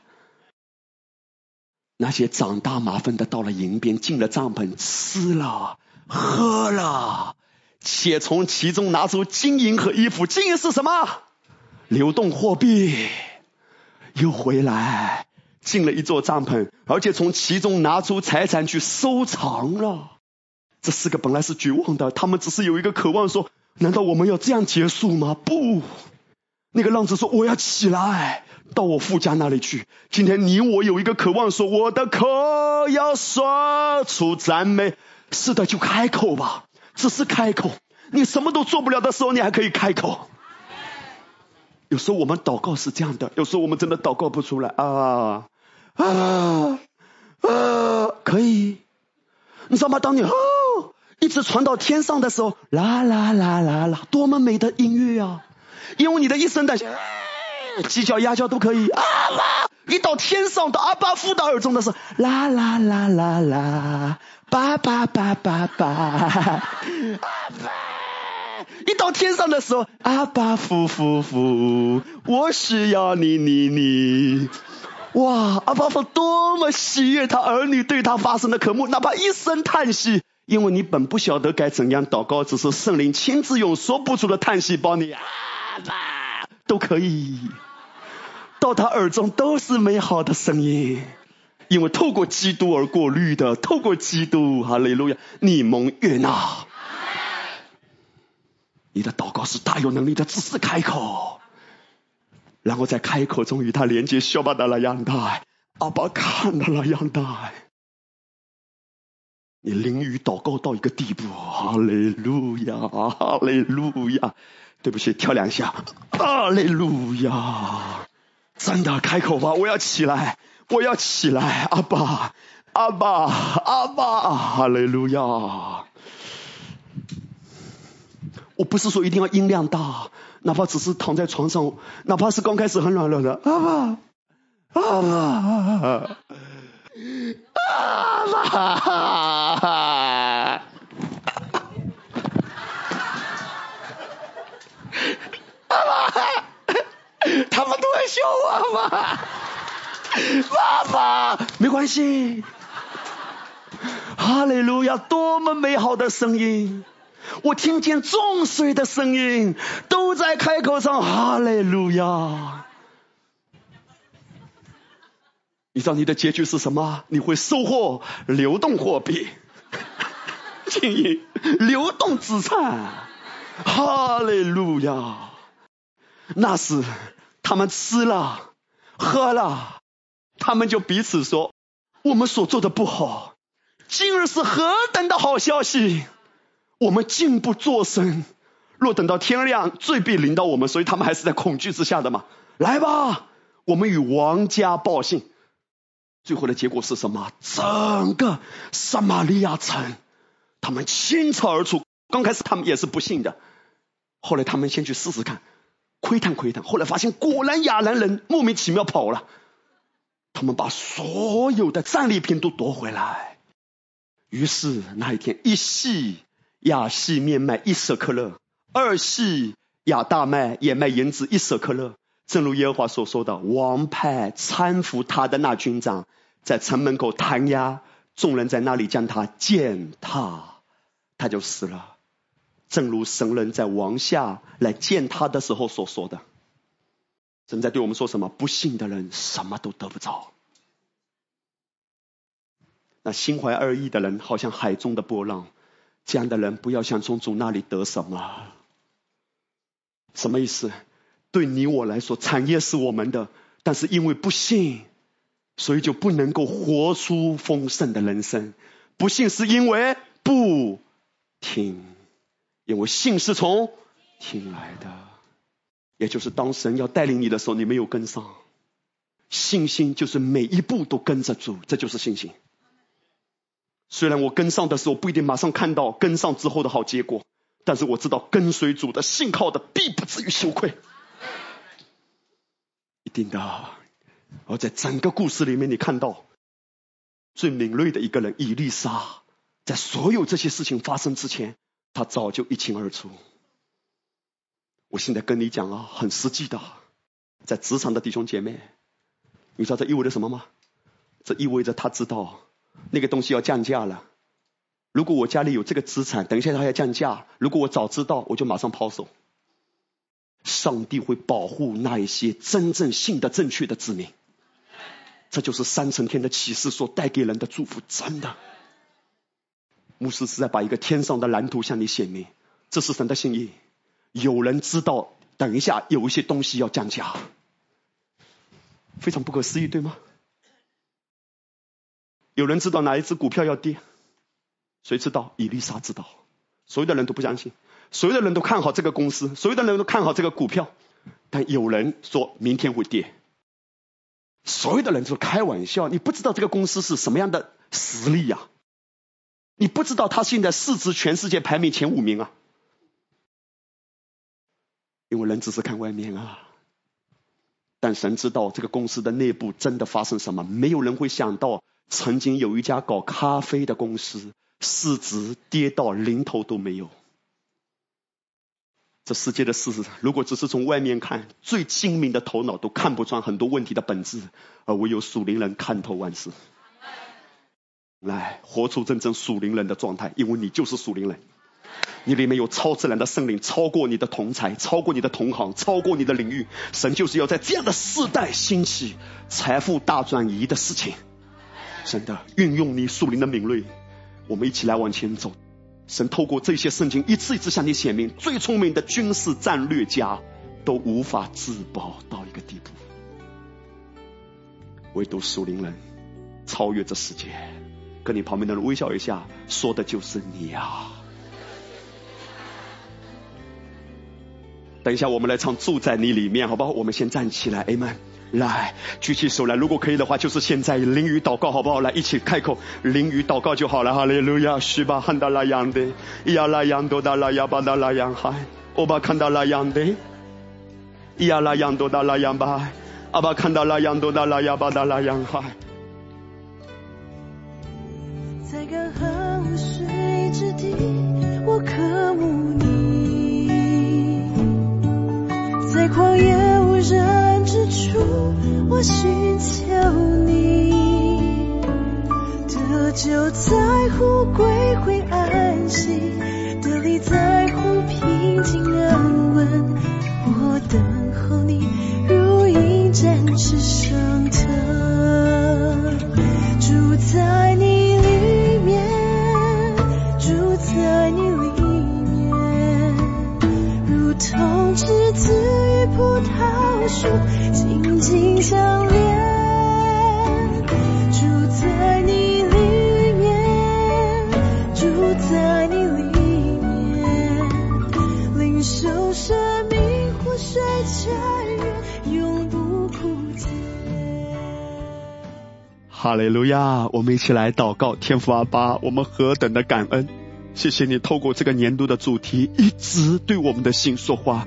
S1: 那些长大麻烦的到了营边，进了帐篷，吃了喝了，且从其中拿出金银和衣服。金银是什么？流动货币又回来，进了一座帐篷，而且从其中拿出财产去收藏了。这四个本来是绝望的，他们只是有一个渴望，说：难道我们要这样结束吗？不，那个浪子说：我要起来，到我父家那里去。今天你我有一个渴望，说：我的口要说出赞美。是的，就开口吧，只是开口。你什么都做不了的时候，你还可以开口。有时候我们祷告是这样的，有时候我们真的祷告不出来啊啊啊！可以，你知道吗？当你一直传到天上的时候，啦啦啦啦啦，多么美的音乐啊！因为你的一声的鸡叫鸭叫都可以啊啦，一到天上的阿巴父的耳中的时候，啦啦啦啦啦，叭叭叭叭叭，阿爸。一到天上的时候，阿爸夫夫夫，我需要你你你，哇！阿爸父多么喜悦他儿女对他发生的渴慕，哪怕一声叹息，因为你本不晓得该怎样祷告，只是圣灵亲自用说不出的叹息帮你，阿爸都可以，到他耳中都是美好的声音，因为透过基督而过滤的，透过基督，哈利路亚，你蒙悦纳。你的祷告是大有能力的，只是开口，然后在开口中与他连接，小巴达拉样带，阿巴看到了样带。你淋雨祷告到一个地步，哈利路亚，哈利路亚。对不起，跳两下，哈利路亚。真的开口吧，我要起来，我要起来，阿爸，阿爸，阿爸，哈利路亚。我不是说一定要音量大，哪怕只是躺在床上，哪怕是刚开始很软软的，啊啊啊啊啊！爸爸，他们都在笑我吗？爸爸，没关系，哈利路亚，多么美好的声音！我听见众水的声音，都在开口唱哈利路亚。你知道你的结局是什么？你会收获流动货币，经营，流动资产。哈利路亚。那时他们吃了，喝了，他们就彼此说：“我们所做的不好，今日是何等的好消息！”我们静不作声，若等到天亮，罪必临到我们，所以他们还是在恐惧之下的嘛。来吧，我们与王家报信。最后的结果是什么？整个撒玛利亚城，他们倾巢而出。刚开始他们也是不信的，后来他们先去试试看，窥探窥探，后来发现果然亚兰人莫名其妙跑了。他们把所有的战利品都夺回来。于是那一天一系。亚细面卖一舍克勒，二系亚大麦也卖银子一舍克勒。正如耶和华所说的，王派搀扶他的那军长，在城门口弹压众人在那里将他践踏，他就死了。正如神人在王下来见他的时候所说的，正在对我们说什么？不幸的人什么都得不着。那心怀二意的人，好像海中的波浪，这样的人不要想从主那里得什么。什么意思？对你我来说，产业是我们的，但是因为不信，所以就不能够活出丰盛的人生。不信是因为不听，因为信是从听来的，也就是当神要带领你的时候，你没有跟上。信心就是每一步都跟着主，这就是信心。虽然我跟上的时候不一定马上看到跟上之后的好结果，但是我知道跟随主的信靠的必不至于羞愧，定的。而在整个故事里面，你看到最敏锐的一个人伊丽莎，在所有这些事情发生之前，他早就一清二楚。我现在跟你讲啊，很实际的，在职场的弟兄姐妹，你知道这意味着什么吗？这意味着他知道。那个东西要降价了。如果我家里有这个资产，等一下它要降价。如果我早知道，我就马上抛售。上帝会保护那一些真正信的正确的子民。这就是三层天的启示所带给人的祝福，真的。牧师是在把一个天上的蓝图向你显明，这是神的心意。有人知道，等一下有一些东西要降价，非常不可思议，对吗？有人知道哪一只股票要跌？谁知道？伊丽莎知道。所有的人都不相信，所有的人都看好这个公司，所有的人都看好这个股票，但有人说明天会跌。所有的人都开玩笑，你不知道这个公司是什么样的实力呀？你不知道它现在市值全世界排名前五名啊？因为人只是看外面啊，但神知道这个公司的内部真的发生什么，没有人会想到。曾经有一家搞咖啡的公司，市值跌到零头都没有。这世界的事实，如果只是从外面看，最精明的头脑都看不穿很多问题的本质，而唯有属灵人看透万事。来，活出真正属灵人的状态，因为你就是属灵人，你里面有超自然的圣灵，超过你的同才，超过你的同行，超过你的领域。神就是要在这样的世代兴起财富大转移的事情。真的运用你属灵的敏锐，我们一起来往前走。神透过这些圣经一次一次向你显明，最聪明的军事战略家都无法自保到一个地步，唯独属灵人超越这世界。跟你旁边的人微笑一下，说的就是你呀。等一下，我们来唱住在你里面，好不好？我们先站起来，Amen。来，举起手来，如果可以的话，就是现在淋雨祷告，好不好？来，一起开口淋雨祷告就好了。哈利路亚，是吧？看到那样的，呀那样多大那呀巴达那样海，欧巴看到那样的，呀那样多大那样吧，阿巴看到那样多大那呀巴达那样海。在干河水之地，我渴慕你，在旷野人。之处，我寻求你，得救在乎归回安息，得力在乎平静安稳。我等候你，如鹰展翅上腾，住在你里面，住在你里面，如同栀子葡萄树。紧紧相连，住在你里面，住在你里面，领受生命活水泉源，永不枯竭。哈利路亚！我们一起来祷告，天父阿爸，我们何等的感恩！谢谢你透过这个年度的主题，一直对我们的心说话。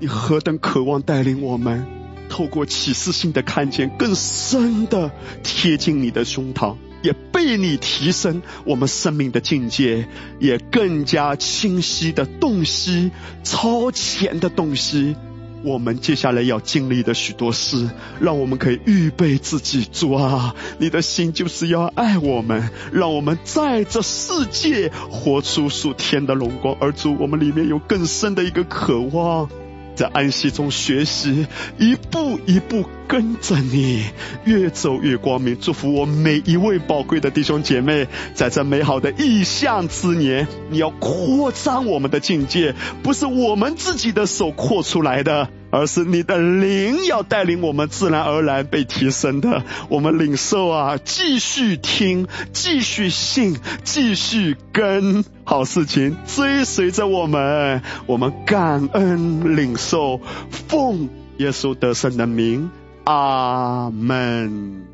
S1: 你何等渴望带领我们！透过启示性的看见，更深的贴近你的胸膛，也被你提升我们生命的境界，也更加清晰的洞悉超前的东西，我们接下来要经历的许多事，让我们可以预备自己。主啊，你的心就是要爱我们，让我们在这世界活出属天的荣光。而主，我们里面有更深的一个渴望。在安息中学习，一步一步跟着你，越走越光明。祝福我每一位宝贵的弟兄姐妹，在这美好的意象之年，你要扩张我们的境界，不是我们自己的手扩出来的。而是你的灵要带领我们自然而然被提升的，我们领受啊，继续听，继续信，继续跟好事情追随着我们，我们感恩领受，奉耶稣得胜的名，阿门。